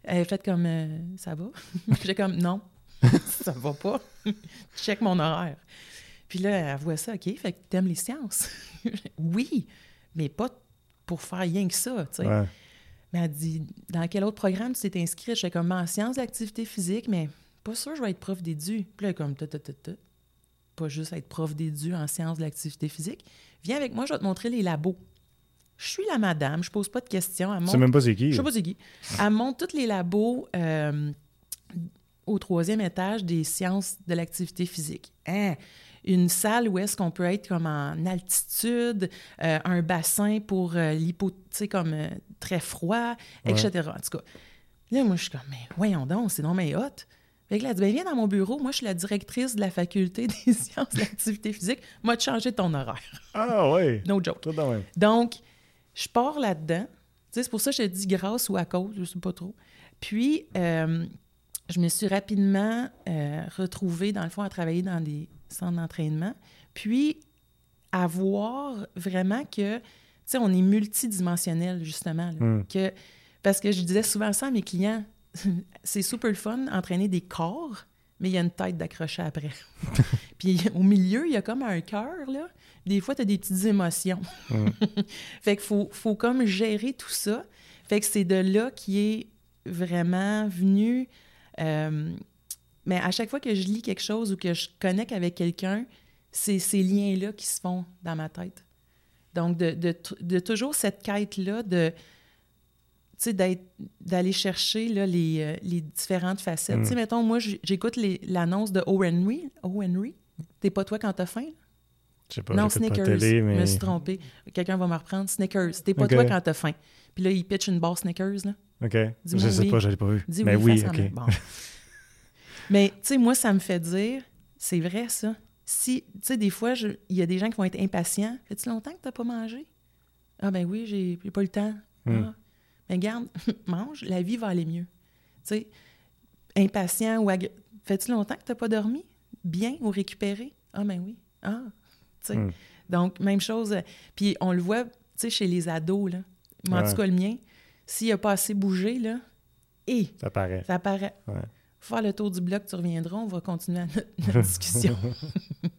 Elle a fait comme euh, Ça va? [LAUGHS] J'ai comme Non, [LAUGHS] ça va pas. Check mon horaire. Puis là, elle voit ça, OK, fait que t'aimes les sciences? oui, mais pas pour faire rien que ça, tu sais. Mais elle dit Dans quel autre programme tu t'es inscrit? Je fais comme en sciences d'activité physique, mais pas sûr je vais être prof d'édu. Puis là, comme Pas juste être prof d'édu en sciences de l'activité physique. Viens avec moi, je vais te montrer les labos. Je suis la madame, je pose pas de questions.
Elle montre... même pas c'est qui.
Je sais pas c'est qui. Elle montre tous les labos euh, au troisième étage des sciences de l'activité physique. Hein? Une salle où est-ce qu'on peut être comme en altitude, euh, un bassin pour euh, l'hypo, tu sais, comme très froid, etc. En tout cas, là, moi, je suis comme, mais voyons donc, c'est non mais hot. Fait que là, elle dit, ben, viens dans mon bureau. Moi, je suis la directrice de la faculté [LAUGHS] des sciences de l'activité physique. Moi, de changer ton horaire.
Ah oui. [LAUGHS]
no joke. Donc, je pars là-dedans. C'est pour ça que je te dis grâce ou à cause, je ne sais pas trop. Puis, euh, je me suis rapidement euh, retrouvée, dans le fond, à travailler dans des centres d'entraînement. Puis, à voir vraiment que, tu sais, on est multidimensionnel, justement. Hmm. que, parce que je disais souvent ça à mes clients [LAUGHS] c'est super fun entraîner des corps, mais il y a une tête d'accrocher après. [LAUGHS] puis au milieu, il y a comme un cœur, là. Des fois, tu as des petites émotions. [LAUGHS] fait qu'il faut, faut comme gérer tout ça. Fait que c'est de là qui est vraiment venu. Euh, mais à chaque fois que je lis quelque chose ou que je connecte avec quelqu'un, c'est ces liens-là qui se font dans ma tête. Donc, de, de, toujours cette quête-là de d'aller chercher là, les, euh, les, différentes facettes. Tu sais, mm. mettons, moi, j'écoute l'annonce de O. Henry. O. Henry, t'es pas toi quand t'as faim?
Je sais pas,
non, Snickers. Télé, mais... Je me suis trompé. Quelqu'un va me reprendre. Snickers. T'es pas toi quand t'as faim. Puis là, il pitch une barre Snickers. Là.
OK. Je sais pas, je l'ai pas vu. Dis mais oui, OK. [LAUGHS]
mais tu sais, moi, ça me fait dire, c'est vrai ça. Si, tu sais, des fois, il y a des gens qui vont être impatients. Fait-tu longtemps que t'as pas mangé? Ah ben oui, j'ai pas le temps. Hmm. Ah. Mais garde, [LAUGHS] mange, la vie va aller mieux. Tu sais, impatient ou agri... Fais-tu longtemps que tu n'as pas dormi? Bien ou récupéré? Ah, ben oui. Ah, tu sais. Hmm. Donc, même chose. Euh, puis on le voit, tu sais, chez les ados, là. Mais en tout cas, le mien, s'il n'a pas assez bougé, là, et...
Ça paraît.
Ça paraît. Ouais. Faire le tour du bloc, tu reviendras, on va continuer notre, [LAUGHS] discussion. [LAUGHS]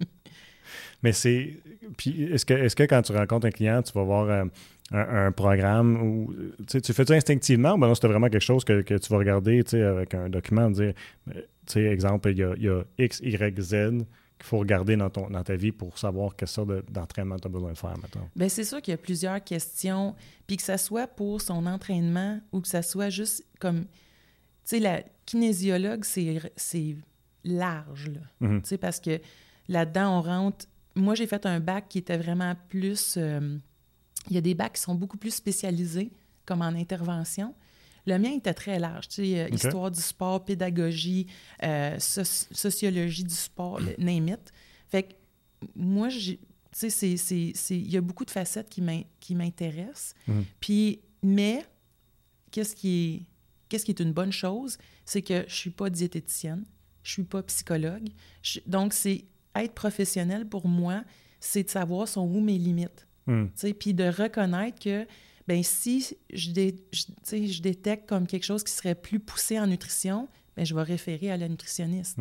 Mais c'est. Puis, est-ce que, est que quand tu rencontres un client, tu vas voir. Euh, un, programme où tu fais ça instinctivement ou ben c'était vraiment quelque chose que, tu vas regarder avec un document, dire, ben, exemple, il y, a, X, Y, Z qu'il faut regarder dans, ton, dans ta vie pour savoir quelle sorte d'entraînement tu as besoin de faire maintenant?
Bien, c'est sûr qu'il y a plusieurs questions. Puis que ça soit pour son entraînement ou que ça soit juste comme. Tu sais, la kinésiologue, c'est large, là. Mm-hmm. parce que là-dedans, on rentre. Moi, j'ai fait un bac qui était vraiment plus. Euh, il y a des bacs qui sont beaucoup plus spécialisés, comme en intervention. Le mien était très large, tu sais, euh, histoire du sport, pédagogie, euh, sociologie du sport, name it. Fait que moi, tu sais, il y a beaucoup de facettes qui m'intéressent. Mmh. Puis, mais, qu'est-ce qui qui est une bonne chose, c'est que je suis pas diététicienne, je suis pas psychologue. donc, c'est être professionnel pour moi, c'est de savoir sont où mes limites. Hmm. Puis de reconnaître que ben si je, je, détecte comme quelque chose qui serait plus poussé en nutrition, ben je vais référer à la nutritionniste.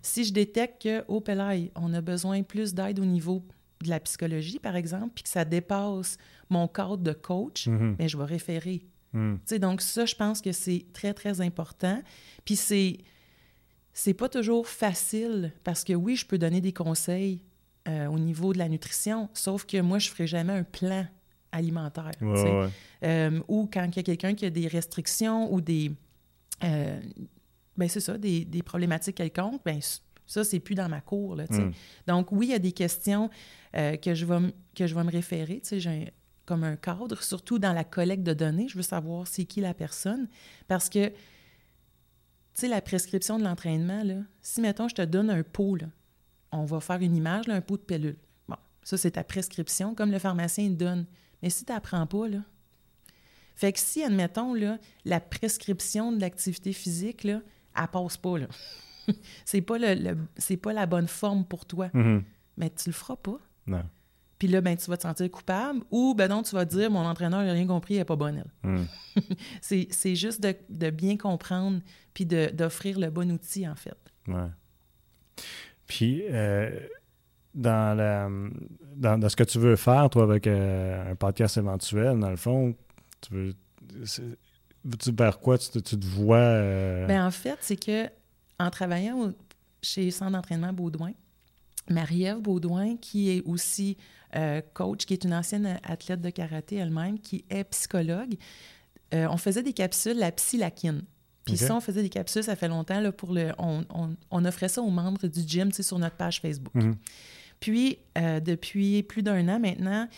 Si je détecte que, au oh, on a besoin plus d'aide au niveau de la psychologie, par exemple, puis que ça dépasse mon cadre de coach, mm-hmm. ben je vais référer. Mm. Donc ça, je pense que c'est très, très important. Puis c'est, c'est pas toujours facile parce que oui, je peux donner des conseils euh, au niveau de la nutrition, sauf que moi, je ne ferai jamais un plan alimentaire. Euh, ou quand il y a quelqu'un qui a des restrictions ou des. Euh, ben c'est ça, des, des, problématiques quelconques, ben ça, c'est plus dans ma cour. Là, mm. Donc, oui, il y a des questions que, je vais, que je vais me référer. J'ai comme un cadre, surtout dans la collecte de données. Je veux savoir c'est qui la personne. Parce que, tu sais, la prescription de l'entraînement, là, si, mettons, je te donne un pot, là, on va faire une image, un pot de pilule. Bon, ça, c'est ta prescription, comme le pharmacien donne. Mais si tu n'apprends pas, là. Fait que si, admettons, là, la prescription de l'activité physique, là, elle passe pas, là. [LAUGHS] c'est pas, le, c'est pas la bonne forme pour toi. Mm-hmm. Mais tu le feras pas.
Non.
Puis là, ben, tu vas te sentir coupable ou ben non, tu vas dire mon entraîneur n'a rien compris, elle n'est pas bonne, elle. Mm. c'est, juste de, de, bien comprendre puis d'offrir le bon outil, en fait.
Ouais. Puis, euh, dans, la, dans, ce que tu veux faire, toi, avec euh, un podcast éventuel, dans le fond, tu veux. Tu vers quoi? Tu, te vois? Euh?
Ben, en fait, c'est que en travaillant chez Centre d'entraînement Baudouin, Marie-Ève Baudouin, qui est aussi coach, qui est une ancienne athlète de karaté elle-même, qui est psychologue, on faisait des capsules, la psylakine. Puis ça, on faisait des capsules, ça fait longtemps, là, pour le, on, on, offrait ça aux membres du gym, sur notre page Facebook. Mhm. Puis, euh, depuis plus d'un an maintenant,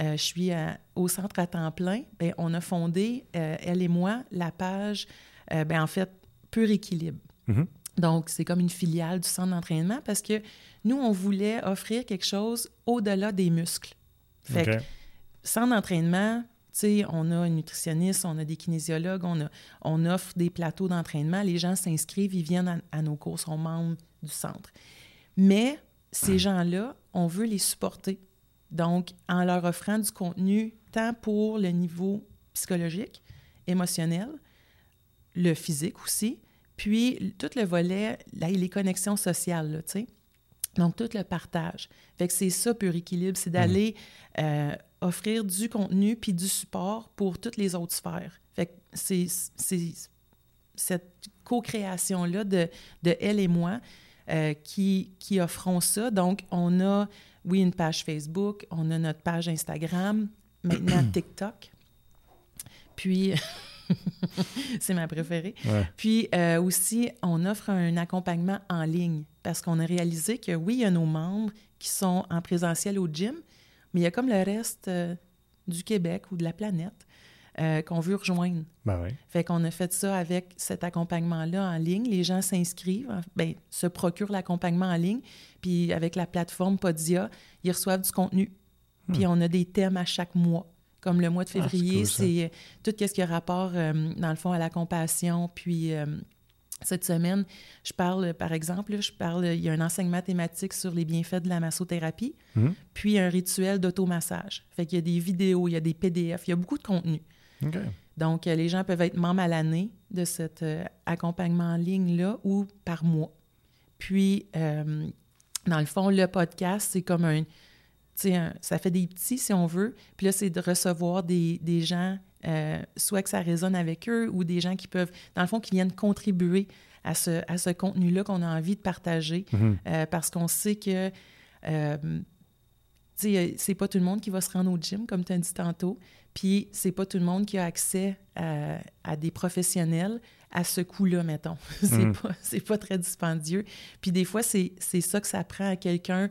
euh, je suis au centre à temps plein. Bien, on a fondé, euh, elle et moi, la page, bien, en fait, Pur Équilibre. Mhm. Donc, c'est comme une filiale du centre d'entraînement parce que nous, on voulait offrir quelque chose au-delà des muscles. Fait que, centre d'entraînement, on a un nutritionniste, on a des kinésiologues, on, a, on offre des plateaux d'entraînement. Les gens s'inscrivent, ils viennent à, nos cours, sont membres du centre. Mais ces gens-là, on veut les supporter. Donc, en leur offrant du contenu, tant pour le niveau psychologique, émotionnel, le physique aussi, Puis, tout le volet, là, les connexions sociales, tu sais. Donc, tout le partage. Fait que c'est ça, Pur Équilibre, c'est d'aller euh, offrir du contenu puis du support pour toutes les autres sphères. Fait que c'est cette co-création-là de, de elle et moi euh, qui, qui offront ça. Donc, on a, oui, une page Facebook, on a notre page Instagram, maintenant [CLEARS THROAT] TikTok. Puis, [LAUGHS] [LAUGHS] c'est ma préférée. Puis euh, aussi, on offre un accompagnement en ligne parce qu'on a réalisé que oui, il y a nos membres qui sont en présentiel au gym, mais il y a comme le reste euh, du Québec ou de la planète euh, qu'on veut rejoindre.
Ben.
Fait qu'on a fait ça avec cet accompagnement-là en ligne. Les gens s'inscrivent, ben, se procurent l'accompagnement en ligne, puis avec la plateforme Podia, ils reçoivent du contenu. Puis hmm. on a des thèmes à chaque mois. Comme le mois de ah, février, c'est euh, tout ce qui a rapport, euh, dans le fond, à la compassion. Puis euh, cette semaine, je parle, par exemple, je parle, il y a un enseignement thématique sur les bienfaits de la massothérapie, hmm. puis un rituel d'automassage. Fait qu'il y a des vidéos, il y a des PDF, il y a beaucoup de contenu. Donc, les gens peuvent être membres à l'année de cet accompagnement en ligne-là ou par mois. Puis, dans le fond, le podcast, c'est comme un, ça fait des petits, si on veut. Puis là, c'est de recevoir des, des gens, euh, soit que ça résonne avec eux ou des gens qui peuvent, dans le fond, qui viennent contribuer à ce, à ce contenu-là qu'on a envie de partager mm-hmm. euh, parce qu'on sait que euh, c'est pas tout le monde qui va se rendre au gym, comme tu as dit tantôt. Puis c'est pas tout le monde qui a accès à, des professionnels à ce coût-là, mettons. [LAUGHS] c'est mm-hmm. pas, pas très dispendieux. Puis des fois, c'est ça que ça prend à quelqu'un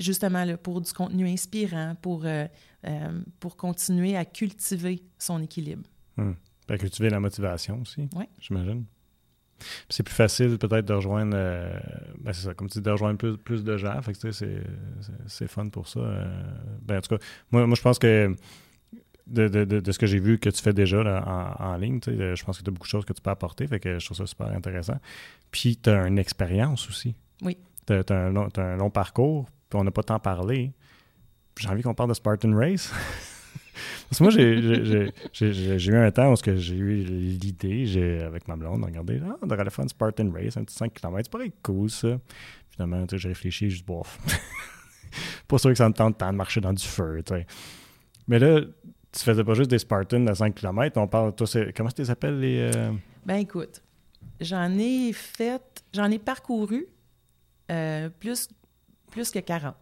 justement là, pour du contenu inspirant, pour, euh, euh, pour continuer à cultiver son équilibre.
Hum. À cultiver la motivation aussi, j'imagine. C'est plus facile peut-être de rejoindre, euh, ben c'est ça, comme tu dis, de rejoindre plus, plus de gens. Fait que c'est fun pour ça. ben, en tout cas, moi, moi je pense que de, de, de, ce que j'ai vu que tu fais déjà en, en, ligne, je pense que tu as beaucoup de choses que tu peux apporter. Fait que je trouve ça super intéressant. Puis tu as une expérience aussi.
Oui.
Tu as, as, un long parcours on n'a pas tant parlé. J'ai envie qu'on parle de Spartan Race. [LAUGHS] Parce que moi, j'ai eu un temps où j'ai eu l'idée, avec ma blonde, de regarder, ah, on devrait faire Spartan Race, un petit 5 km, c'est pas cool ça. Finalement, j'ai réfléchi, juste bof. [LAUGHS] pas sûr que ça me tente tant de marcher dans du feu, Mais là, tu faisais pas juste des Spartans de 5 km, on parle, toi, comment tu les appelles les. Euh?
Ben écoute, j'en ai fait, j'en ai parcouru euh, plus plus que 40.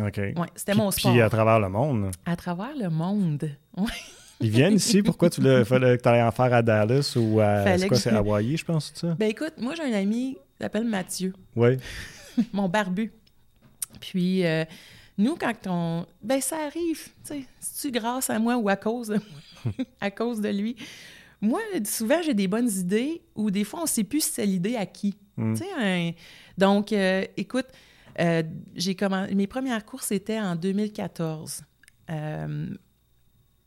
OK.
Ouais, c'était mon sport.
Puis à travers le monde.
À travers le monde. [LAUGHS]
Ils viennent ici? Pourquoi tu le, [LAUGHS] fallait que tu allais en faire à Dallas ou à c'est quoi, c'est Hawaii, je pense, ça?
Ben écoute, moi j'ai un ami qui s'appelle Mathieu.
Oui. [LAUGHS]
Mon barbu. Puis euh, nous, quand on. Ben ça arrive, tu sais, c'est-tu grâce à moi ou à cause de à cause de lui. Moi, souvent, j'ai des bonnes idées ou des fois, on ne sait plus si c'est l'idée à qui. Hmm. Tu sais, donc, euh, écoute, euh, j'ai Mes premières courses étaient en 2014. Euh,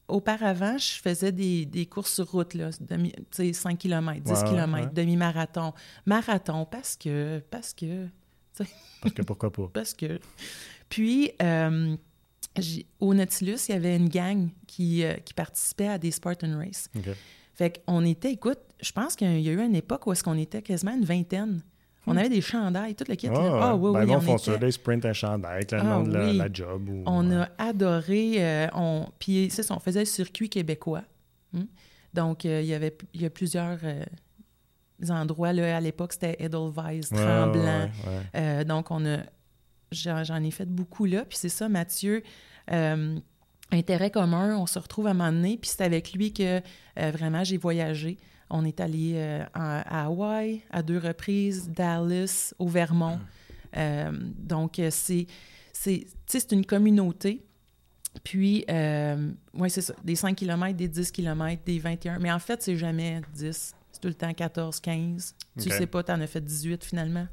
auparavant, je faisais des, des, courses sur route, là, 5 km, 10 km, demi-marathon, marathon, parce que, parce que,
parce que pourquoi pas? [LAUGHS]
parce que. Puis, euh, au Nautilus, il y avait une gang qui, qui participait à des Spartan Race. Fait qu'on était, écoute, je pense qu'il y a eu une époque où est-ce qu'on était quasiment une vingtaine on avait des chandails, toute le kit.
Ah, oui, ben oui. on font ça, des sprints à chandail, ah nom de la, job.
on a adoré. Euh, on... Puis, c'est ça, on faisait le circuit québécois. Hmm. Donc, euh, il y avait il y a plusieurs euh, endroits. Là, à l'époque, c'était Edelweiss, Tremblant. donc, on a. J'en ai fait beaucoup là. Puis, c'est ça, Mathieu intérêt commun, on se retrouve à un moment donné, puis c'est avec lui que vraiment j'ai voyagé. On est allé euh, à, Hawaï à deux reprises, Dallas, au Vermont. Ah. Euh, donc, euh, c'est, c'est, c'est une communauté. Puis, oui, c'est ça, des 5 km, des 10 km, des 21. Mais en fait, c'est jamais 10. C'est tout le temps 14, 15. Tu sais pas, tu en as fait 18 finalement.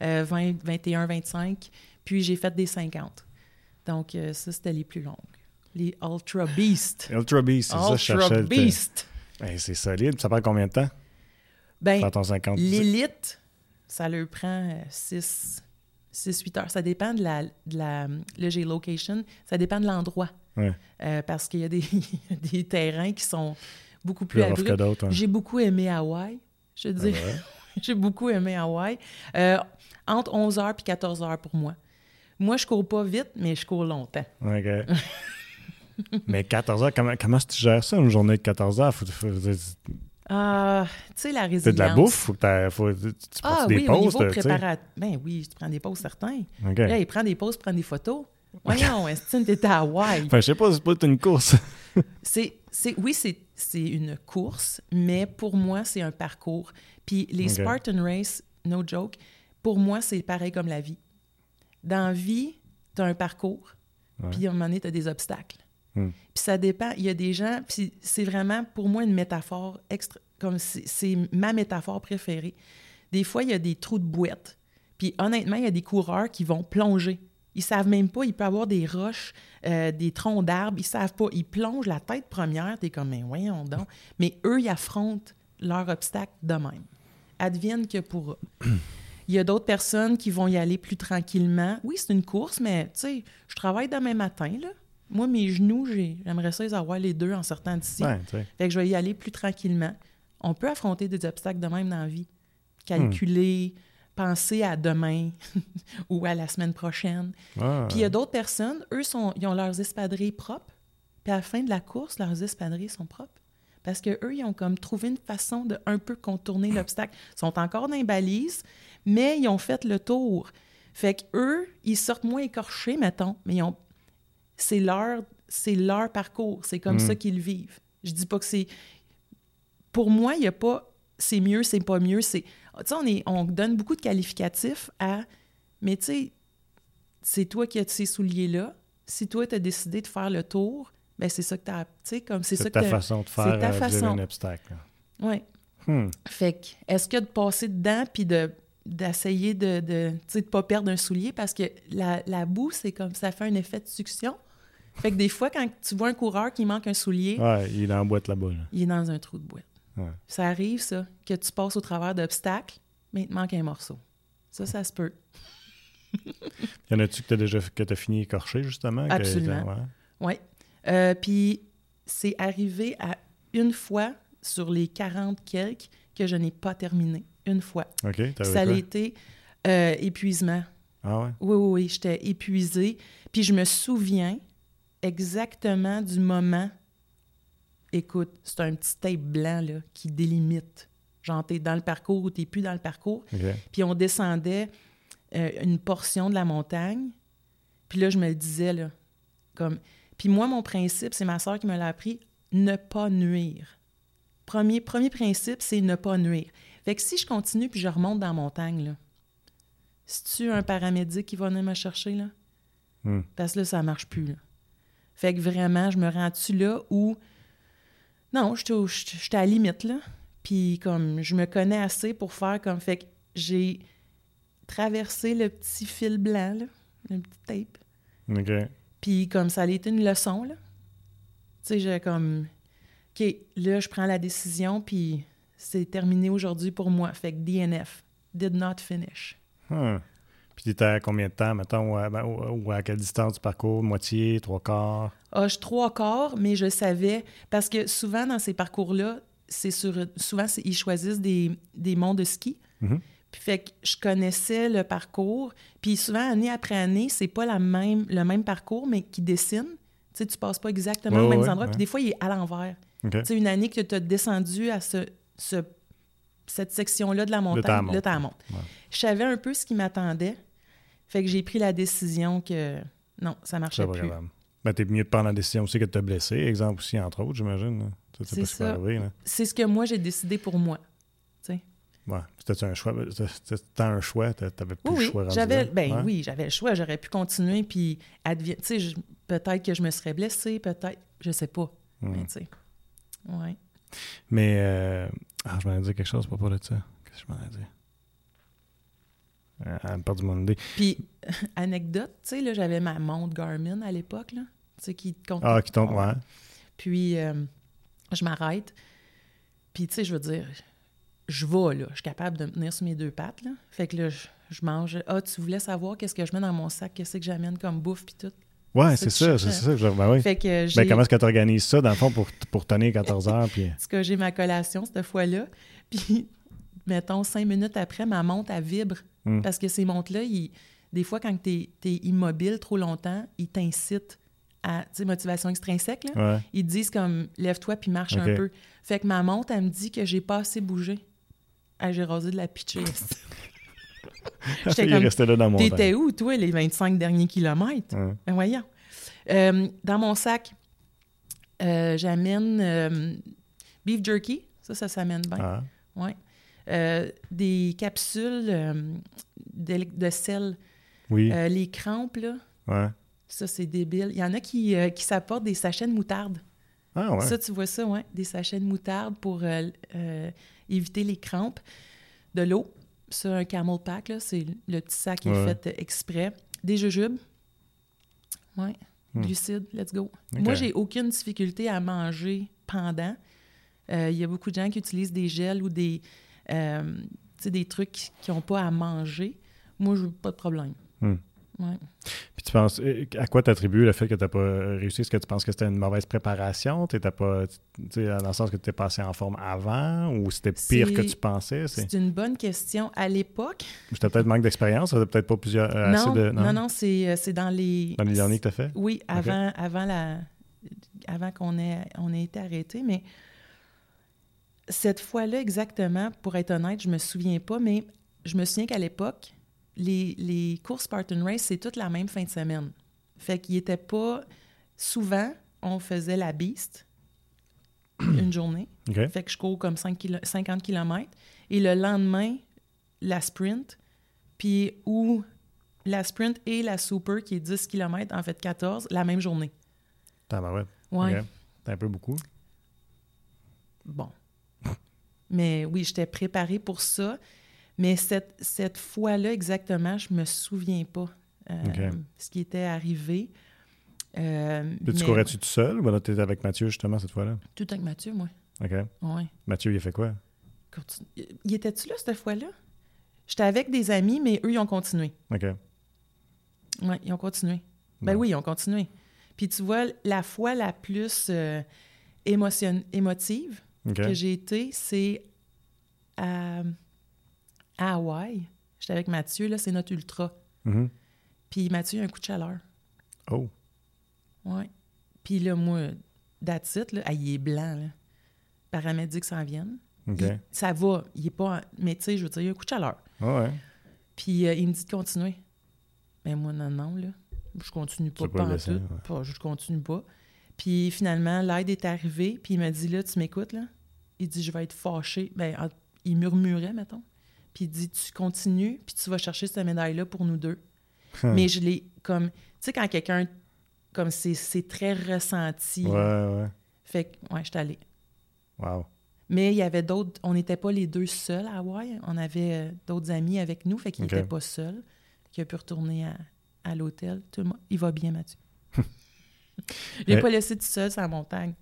20, 21, 25. Puis, j'ai fait des 50. Donc, ça, c'était les plus longues. Les Ultra Beast.
Ultra Beast, c'est ça, je
Ultra Beast.
C'est solide. Ça prend combien de temps?
Ben, l'élite, ça leur prend 6, euh, 8 heures. Ça dépend de la, de la le ça dépend de l'endroit. Euh, parce qu'il y a des, [LAUGHS] des, terrains qui sont beaucoup plus,
plus abrupts.
J'ai beaucoup aimé Hawaï. Je veux dire, [LAUGHS] j'ai beaucoup aimé Hawaï. Euh, entre 11h et 14h pour moi. Moi, je cours pas vite, mais je cours longtemps.
OK. [LAUGHS] [LAUGHS] mais 14 h comment, comment tu gères ça, une journée de 14 h faut,
ah, tu sais, la résilience.
C'est de la bouffe? Faut que faut, tu, tu
ah,
des
oui,
pauses?
Au niveau préparat... Ben oui, tu prends des pauses certains. OK. Là, il prend des pauses, prend des photos. Voyons, [LAUGHS] que tu à Hawaï?
Enfin, je sais pas, c'est pas une course. [LAUGHS]
c'est, c'est, oui, c'est, c'est une course, mais pour moi, c'est un parcours. Puis les Spartan Race, no joke, pour moi, c'est pareil comme la vie. Dans la vie, tu as un parcours, puis à un moment donné, tu as des obstacles. Hmm. Puis ça dépend. Il y a des gens, puis c'est vraiment pour moi une métaphore extra, comme c'est ma métaphore préférée. Des fois, il y a des trous de boîte. Puis honnêtement, il y a des coureurs qui vont plonger. Ils savent même pas, il peut avoir des roches, euh, des troncs d'arbres, ils savent pas. Ils plongent la tête première, tu es comme, mais voyons donc. Mais eux, ils affrontent leur obstacle de même. Advienne que pour Il y a d'autres personnes qui vont y aller plus tranquillement. Oui, c'est une course, mais tu sais, je travaille demain matin, là. Moi, mes genoux, j'aimerais ça les avoir les deux en sortant d'ici. fait que je vais y aller plus tranquillement. On peut affronter des obstacles de même dans la vie. Calculer, penser à demain [LAUGHS] ou à la semaine prochaine. Puis il y a d'autres personnes, eux, sont, ils ont leurs espadrilles propres. Puis à la fin de la course, leurs espadrilles sont propres. Parce qu'eux, ils ont comme trouvé une façon de un peu contourner [LAUGHS] l'obstacle. Ils sont encore dans les balises, mais ils ont fait le tour. Fait qu'eux, ils sortent moins écorchés, mettons, mais ont... c'est leur, c'est leur parcours. C'est comme mm. ça qu'ils vivent. Je dis pas que c'est. Pour moi, il n'y a pas c'est mieux, c'est pas mieux. C'est. Tu sais, on, est... on donne beaucoup de qualificatifs à. Mais tu sais, c'est toi qui as ces souliers-là. Si toi, tu as décidé de faire le tour, ben c'est ça que tu as. Tu sais, comme c'est ça
ta façon de faire ta euh, façon. un obstacle.
Oui. Hmm. Fait que, est-ce que de passer dedans puis de d'essayer de de ne pas perdre un soulier parce que la, la boue, c'est comme ça fait un effet de succion. Fait que des fois, quand tu vois un coureur qui manque un soulier.
Ouais, il est dans la boîte là-bas.
Il est dans un trou de boîte. Ça arrive, ça, que tu passes au travers d'obstacles, mais il te manque un morceau. Ça, ça se peut. [LAUGHS]
y en a-tu que tu as déjà que as fini écorché, justement?
Absolument. Oui. Euh, puis c'est arrivé à une fois sur les 40 quelques que je n'ai pas terminé une fois.
OK.
Ça a été euh, épuisement.
Ah ouais?
Oui, oui, oui. J'étais épuisée. Puis je me souviens exactement du moment. Écoute, c'est un petit tape blanc là, qui délimite. Genre, t'es dans le parcours ou t'es plus dans le parcours. Puis on descendait euh, une portion de la montagne. Puis là, je me disais, là, comme... Puis moi, mon principe, c'est ma soeur qui me l'a appris, ne pas nuire. Premier, premier principe, c'est ne pas nuire. Fait que si je continue puis je remonte dans la montagne, là, si tu un paramédic qui va venir me chercher, là, hmm. parce que là, ça marche plus. Là. Fait que vraiment, je me rends-tu là où. Non, je suis à la limite, là. Puis comme je me connais assez pour faire comme. Fait que j'ai traversé le petit fil blanc, là, le petit tape.
OK.
Puis comme ça a été une leçon, là. Tu sais, j'ai comme. OK, là, je prends la décision, puis c'est terminé aujourd'hui pour moi. Fait que DNF, did not finish.
Hmm. Puis tu étais à combien de temps, mettons, ben, ou à, quelle distance du parcours? Moitié, trois quarts?
Ah, je trois quarts, mais je savais, parce que souvent dans ces parcours-là, c'est sur. Souvent, ils choisissent des, des monts de ski. Mm-hmm. Puis fait que je connaissais le parcours. Puis souvent, année après année, c'est pas la même, le même parcours, mais qui dessine. Tu sais, tu passes pas exactement au même endroit. Puis des fois, il est à l'envers. Tu sais, une année que tu as descendu à ce, cette section-là de la montagne, là, tu montes. Je savais un peu ce qui m'attendait. Fait que j'ai pris la décision que non, ça marchait plus.
Ben, t'es mieux de prendre la décision aussi que de te blesser, exemple aussi, entre autres, j'imagine.
C'est ça. C'est ce que moi, j'ai décidé pour moi.
Ouais. C'était un choix? C'était un choix. T'avais plus
oui,
le choix.
J'avais, ben oui, j'avais le choix. J'aurais pu continuer. Puis, peut-être que je me serais blessée, peut-être. Je sais pas. Hmm. Mais, tu sais. Ouais.
Mais, euh, ah, je m'en ai dit quelque chose pour parler de ça. Qu'est-ce que je m'en ai dit? Euh, elle me perd du mon idée.
Puis, [LAUGHS] anecdote, tu sais, là, j'avais ma montre Garmin à l'époque, là. Tu sais, qui compte.
Ah, qui tombe, ouais.
Puis, euh, je m'arrête. Puis, tu sais, je veux dire, je vais, là. Je suis capable de me tenir sur mes deux pattes, là. Fait que là, je, mange. Ah, tu voulais savoir qu'est-ce que je mets dans mon sac, qu'est-ce que j'amène comme bouffe, puis tout.
Ouais, c'est ça, c'est ça. Ben oui. Fait que ben, comment est-ce que tu organises ça, dans le fond, pour, pour tenir 14 heures? Puis... [LAUGHS]
Parce que j'ai ma collation cette fois-là. [LAUGHS] Puis mettons, cinq minutes après, ma montre, elle vibre. Hmm. Parce que ces montres-là, des fois, quand tu es, immobile trop longtemps, ils t'incitent à, motivation extrinsèque, là. Ils disent comme, lève-toi puis marche un peu. Fait que ma montre, elle me dit que j'ai pas assez bougé. Ah, j'ai rasé de la pitcher. [LAUGHS] [LAUGHS]
J'étais comme, resté là dans mon
T'étais où, toi, les 25 derniers kilomètres? Ben voyons. Euh, dans mon sac, euh, j'amène euh, beef jerky. Ça, ça s'amène bien. Ah. Ouais. des capsules de, sel.
Oui.
les crampes, là.
Ouais.
Ça, c'est débile. Il y en a qui, qui s'apportent des sachets de moutarde.
Ah ouais.
Ça, tu vois ça, ouais. Des sachets de moutarde pour éviter les crampes. De l'eau. Ça, un camel pack, c'est le petit sac qui est fait exprès. Des jujubes. Oui. Hmm. Glucides, let's go. Moi, j'ai aucune difficulté à manger pendant. Euh, il y a beaucoup de gens qui utilisent des gels ou des, euh, des trucs qui n'ont pas à manger. Moi, je n'ai pas de problème.
Hmm. Puis tu penses, euh, à quoi tu attribues le fait que tu n'as pas réussi? Est-ce que tu penses que c'était une mauvaise préparation? Tu pas, dans le sens que tu es passé en forme avant ou c'était pire que tu pensais?
C'est une bonne question. À l'époque.
C'était peut-être manque d'expérience? peut-être pas plusieurs.
Euh, non, de, non, non, euh, c'est dans les.
Dans les derniers que tu as fait?
Oui, avant, avant, la, avant qu'on ait, on ait été arrêté. Mais cette fois-là, exactement, pour être honnête, je me souviens pas, mais je me souviens qu'à l'époque, les, les, courses Spartan Race, c'est toute la même fin de semaine. Fait qu'il était pas... Souvent, on faisait la Beast [CLEARS THROAT] une journée. Fait que je cours comme 5 50 km. Et le lendemain, la sprint. Puis ou la sprint et la super, qui est 10 km, en fait 14, la même journée.
T'as ouais.
Ouais.
un peu beaucoup.
Bon. [LAUGHS] Mais oui, j'étais préparée pour ça. Mais cette, cette fois-là, exactement, je me souviens pas euh, ce qui était arrivé. Euh,
tu courais-tu tout seul ou tu étais avec Mathieu justement cette fois-là?
Tout avec Mathieu, moi.
OK.
Ouais.
Mathieu, il a fait quoi?
Il était-tu là cette fois-là? J'étais avec des amis, mais eux, ils ont continué.
OK.
Oui, ils ont continué. Ben oui, ils ont continué. Puis tu vois, la fois la plus euh, émotive que j'ai été, c'est à à Hawaï. J'étais avec Mathieu, là, c'est notre ultra.
Mm-hmm.
Puis Mathieu a un coup de chaleur.
Oh.
Ouais. Puis là, moi, that's là, il est blanc, là. Paramédics s'en viennent.
OK.
ça va, il est pas... Mais tu sais, je veux dire, il a un coup de chaleur.
Ah ouais.
Puis euh, il me dit de continuer. Mais moi, non, non, là. Je continue pas, pas, en tout. Pas, je continue pas. Puis finalement, l'aide est arrivée, puis il m'a dit, là, tu m'écoutes, là? Il dit, je vais être fâché. Ben, il murmurait, mettons puis il dit Tu continues, puis tu vas chercher cette médaille-là pour nous deux. Hum. Mais je l'ai comme. Tu sais, quand quelqu'un. Comme c'est très ressenti.
Ouais, ouais.
Fait que, ouais, je suis allée.
Wow.
Mais il y avait d'autres. On n'était pas les deux seuls à Hawaï. On avait euh, d'autres amis avec nous, fait qu'il n'était pas seul. Qu'il a pu retourner à, à l'hôtel. Tout le monde. Il va bien, Mathieu. [LAUGHS] je l'ai pas laissé tout seul sur la montagne.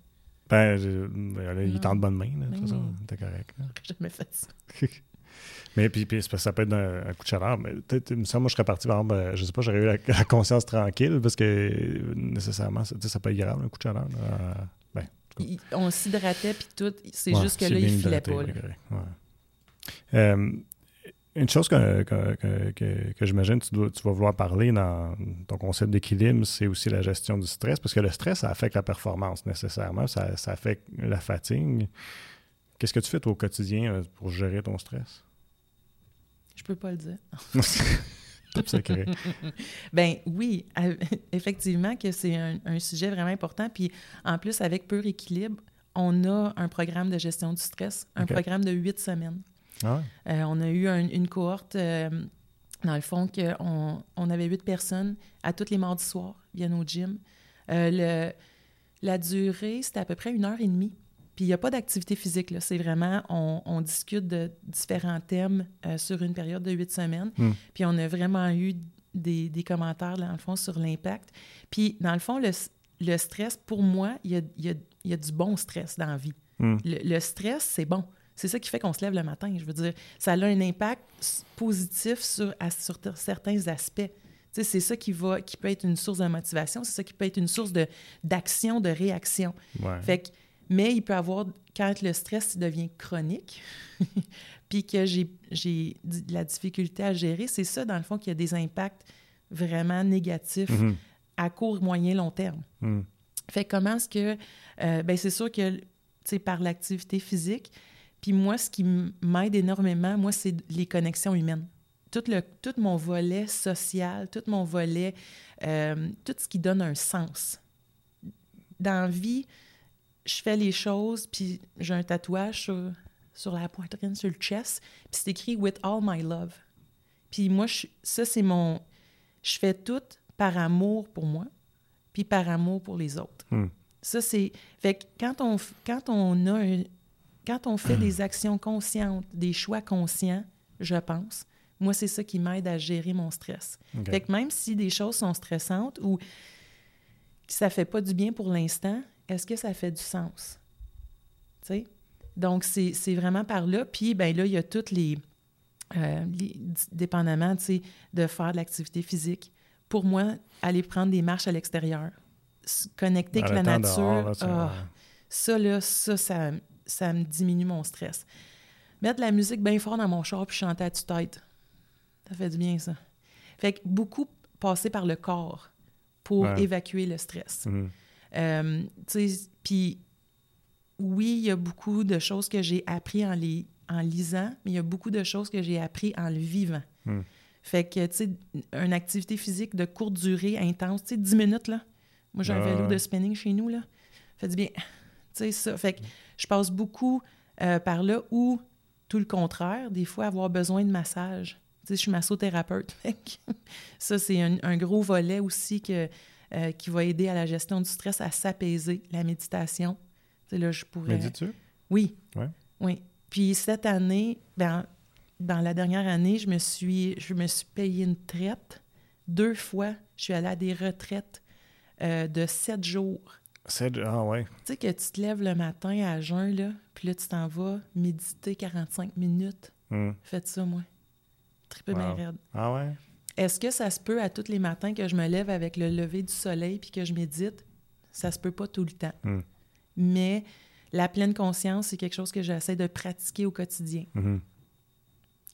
Ben, il est en bonne main, là, ben ça, T'es correct. [LAUGHS]
J'ai jamais fait ça. [LAUGHS]
Mais puis, puis ça peut être un, coup de chaleur. Mais ça, moi, je serais parti, par exemple, euh, je sais pas, j'aurais eu la, conscience tranquille parce que néccilement, ça, ça peut être grave, un coup de chaleur. Euh, ben,
on s'hydratait puis tout. C'est juste que là, il filait pas.
Euh, une chose que, que, que, que j'imagine tu, tu vas vouloir parler dans ton concept d'équilibre, c'est aussi la gestion du stress, parce que le stress, ça affecte la performance nécessairement, ça, ça affecte la fatigue. Qu'est-ce que tu fais au quotidien pour gérer ton stress?
Je peux pas le dire. [LAUGHS]
Top secret. [LAUGHS]
ben oui, [LAUGHS] effectivement que c'est un, sujet vraiment important. Puis en plus, avec Pur Équilibre, on a un programme de gestion du stress, un programme de huit semaines.
Ah
euh, on a eu une cohorte, euh, dans le fond, qu'on on avait huit personnes à tous les mardis soirs, viennent au gym. Euh, le, la durée, c'était à peu près une heure et demie. Puis il n'y a pas d'activité physique, c'est vraiment, on, discute de différents thèmes euh, sur une période de huit semaines. Hmm. Puis on a vraiment eu des, commentaires, dans le fond, sur l'impact. Puis dans le fond, le, stress, pour moi, il y a, du bon stress dans la vie. Hmm. Le, stress, c'est bon. C'est ça qui fait qu'on se lève le matin. Je veux dire, ça a un impact positif sur, sur certains aspects. C'est ça qui, va, qui peut être une source de motivation, c'est ça qui peut être une source d'action, de, réaction.
Ouais.
Fait que Mais il peut avoir, quand le stress devient chronique, [LAUGHS] puis que j'ai de la difficulté à gérer, c'est ça, dans le fond, qu'il y a des impacts vraiment négatifs mm-hmm. à court, moyen, long terme. Mm. Fait comment est-ce que... Euh, ben c'est sûr que, tu sais, par l'activité physique, puis moi, ce qui m'aide énormément, moi, c'est les connexions humaines. Tout, le, tout mon volet social, tout mon volet, euh, tout ce qui donne un sens. Dans la vie, je fais les choses, puis j'ai un tatouage sur, sur, la poitrine, sur le chest, puis c'est écrit With all my love. Puis moi, je, ça, c'est mon. Je fais tout par amour pour moi, puis par amour pour les autres. Hmm. Ça, c'est. Fait que quand on, quand on a Quand on fait des actions conscientes, des choix conscients, je pense, moi, c'est ça qui m'aide à gérer mon stress. Fait que même si des choses sont stressantes ou que ça fait pas du bien pour l'instant, est-ce que ça fait du sens? sais? Donc, c'est vraiment par là. Puis, ben là, il y a toutes les, euh, dépendamment, tu sais, de faire de l'activité physique. Pour moi, aller prendre des marches à l'extérieur, connecter avec la nature, ah, ça, là, ça, ça, ça, me diminue mon stress. Mettre de la musique bien fort dans mon char puis chanter à tue-tête, ça fait du bien, ça. Fait que beaucoup passer par le corps pour évacuer le stress. Mhm. Euh, puis oui, il y a beaucoup de choses que j'ai appris en, les, en lisant, mais il y a beaucoup de choses que j'ai appris en le vivant. Hmm. Fait que, tu sais, une activité physique de courte durée, intense, tu sais, 10 minutes, là. Moi, j'ai un vélo de spinning chez nous, là. Fait du bien. [LAUGHS] Tu sais, ça. Fait que je passe beaucoup euh, par là ou, tout le contraire, des fois, avoir besoin de massage. Tu sais, je suis massothérapeute. [LAUGHS] ça, c'est un, un, gros volet aussi que euh, qui va aider à la gestion du stress, à s'apaiser, la méditation. Tu là, je pourrais...
Médites-tu?
Oui. Oui. Puis cette année, ben, dans la dernière année, je me suis, je me suis payé une traite. Deux fois, je suis allée à des retraites euh, de sept jours.
Sept ah ouais. Tu
sais que tu te lèves le matin à jeun, là, puis là, tu t'en vas méditer 45 minutes. Hmm. Faites ça, moi. Triple wow. raide.
Ah ouais?
Est-ce que ça se peut à tous les matins que je me lève avec le lever du soleil puis que je médite? Ça se peut pas tout le temps. Hmm. Mais la pleine conscience, c'est quelque chose que j'essaie de pratiquer au quotidien.
Je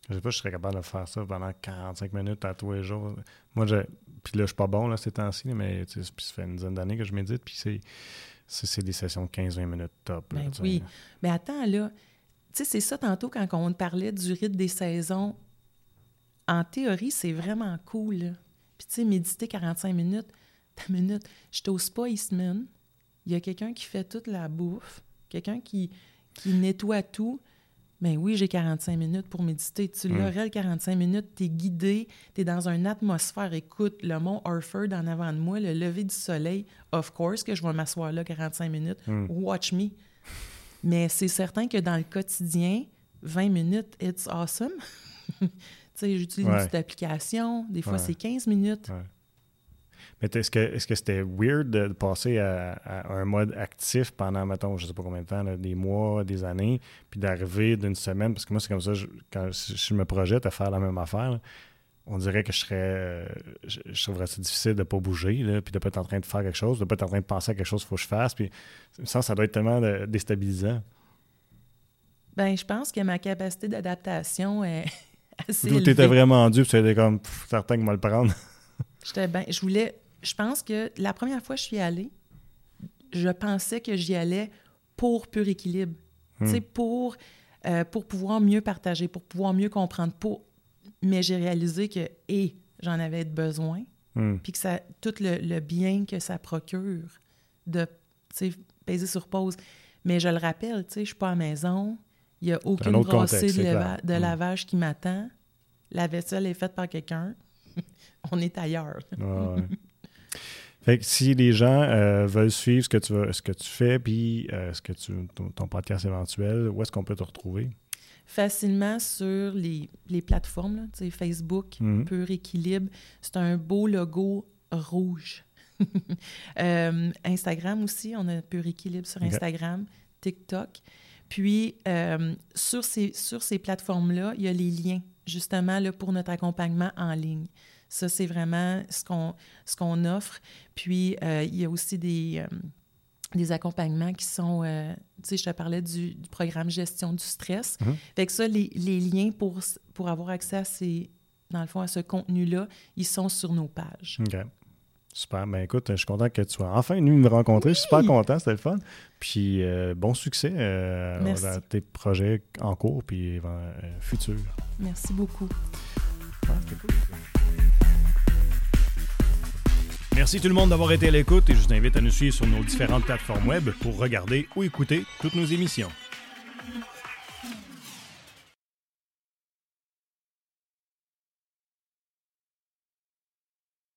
Je sais pas si je serais capable de faire ça pendant 45 minutes à tous les jours. Moi, je... puis là, je suis pas bon là, ces temps-ci, mais ça fait une dizaine d'années que je médite, puis c'est, c'est des sessions de 15-20 minutes top.
ben oui. Mais attends, là, tu sais, c'est ça tantôt quand on parlait du rythme des saisons en théorie, c'est vraiment cool. Puis, tu sais, méditer 45 minutes, ta minute, je t'ose pas, Eastman. Il y a quelqu'un qui fait toute la bouffe, quelqu'un qui, qui nettoie tout. Mais ben oui, j'ai 45 minutes pour méditer. Tu l'aurais le 45 minutes, tu es guidé, tu es dans une atmosphère. Écoute, le mont Harford en avant de moi, le lever du soleil, of course que je vais m'asseoir là 45 minutes. Hmm. Watch me. Mais c'est certain que dans le quotidien, 20 minutes, it's awesome. [LAUGHS] j'utilise une petite application. Des fois, c'est 15 minutes.
Mais est-ce que est-ce que c'était weird de passer à, un mode actif pendant, mettons, je sais pas combien de temps, des mois, des années, puis d'arriver d'une semaine, parce que moi, c'est comme ça, quand je, me projette à faire la même affaire, on dirait que je serais. Euh, je, trouverais ça difficile de ne pas bouger, là, puis de ne pas être en train de faire quelque chose, de ne pas être en train de penser à quelque chose qu'il faut que je fasse. Puis ça, ça doit être tellement déstabilisant.
Ben, je pense que ma capacité d'adaptation est,
tu étais vraiment dû, tu étais comme certain que moi le prendre. [LAUGHS]
J'étais bien. Je voulais. Je pense que la première fois que je suis allée, je pensais que j'y allais pour pur équilibre. Tu sais, hmm. pour, euh, pour pouvoir mieux partager, pour pouvoir mieux comprendre. Pour... Mais j'ai réalisé que, et j'en avais besoin, hmm. puis que ça, tout le, bien que ça procure de peser sur pause. Mais je le rappelle, tu sais, je suis pas à la maison, il n'y a aucune brassée de, mm. lavage qui m'attend. La vaisselle est faite par quelqu'un. [LAUGHS] On est ailleurs.
Fait que si les gens euh, veulent suivre ce que tu, ce que tu fais, puis euh, ce que tu, ton, podcast éventuel, où est-ce qu'on peut te retrouver?
Facilement sur les, plateformes, là, Facebook, mm-hmm. Pur Équilibre. C'est un beau logo rouge. [LAUGHS] Euh, Instagram aussi, on a Pur Équilibre sur Instagram, TikTok. Puis, euh, sur ces, sur ces plateformes-là, il y a les liens, justement, là, pour notre accompagnement en ligne. Ça, c'est vraiment ce qu'on, ce qu'on offre. Puis, euh, il y a aussi des, euh, des accompagnements qui sont, euh, tu sais, je te parlais du, programme gestion du stress. Mm-hmm. Fait que ça, les, les, liens pour, pour avoir accès à ces, dans le fond, à ce contenu-là, ils sont sur nos pages.
OK. Super. Ben écoute, je suis content que tu sois enfin venu me rencontrer. Je suis super content, c'était le fun. Puis euh, bon succès euh, dans tes projets en cours puis euh, futurs.
Merci beaucoup.
Merci tout le monde d'avoir été à l'écoute et je vous invite à nous suivre sur nos différentes plateformes web pour regarder ou écouter toutes nos émissions.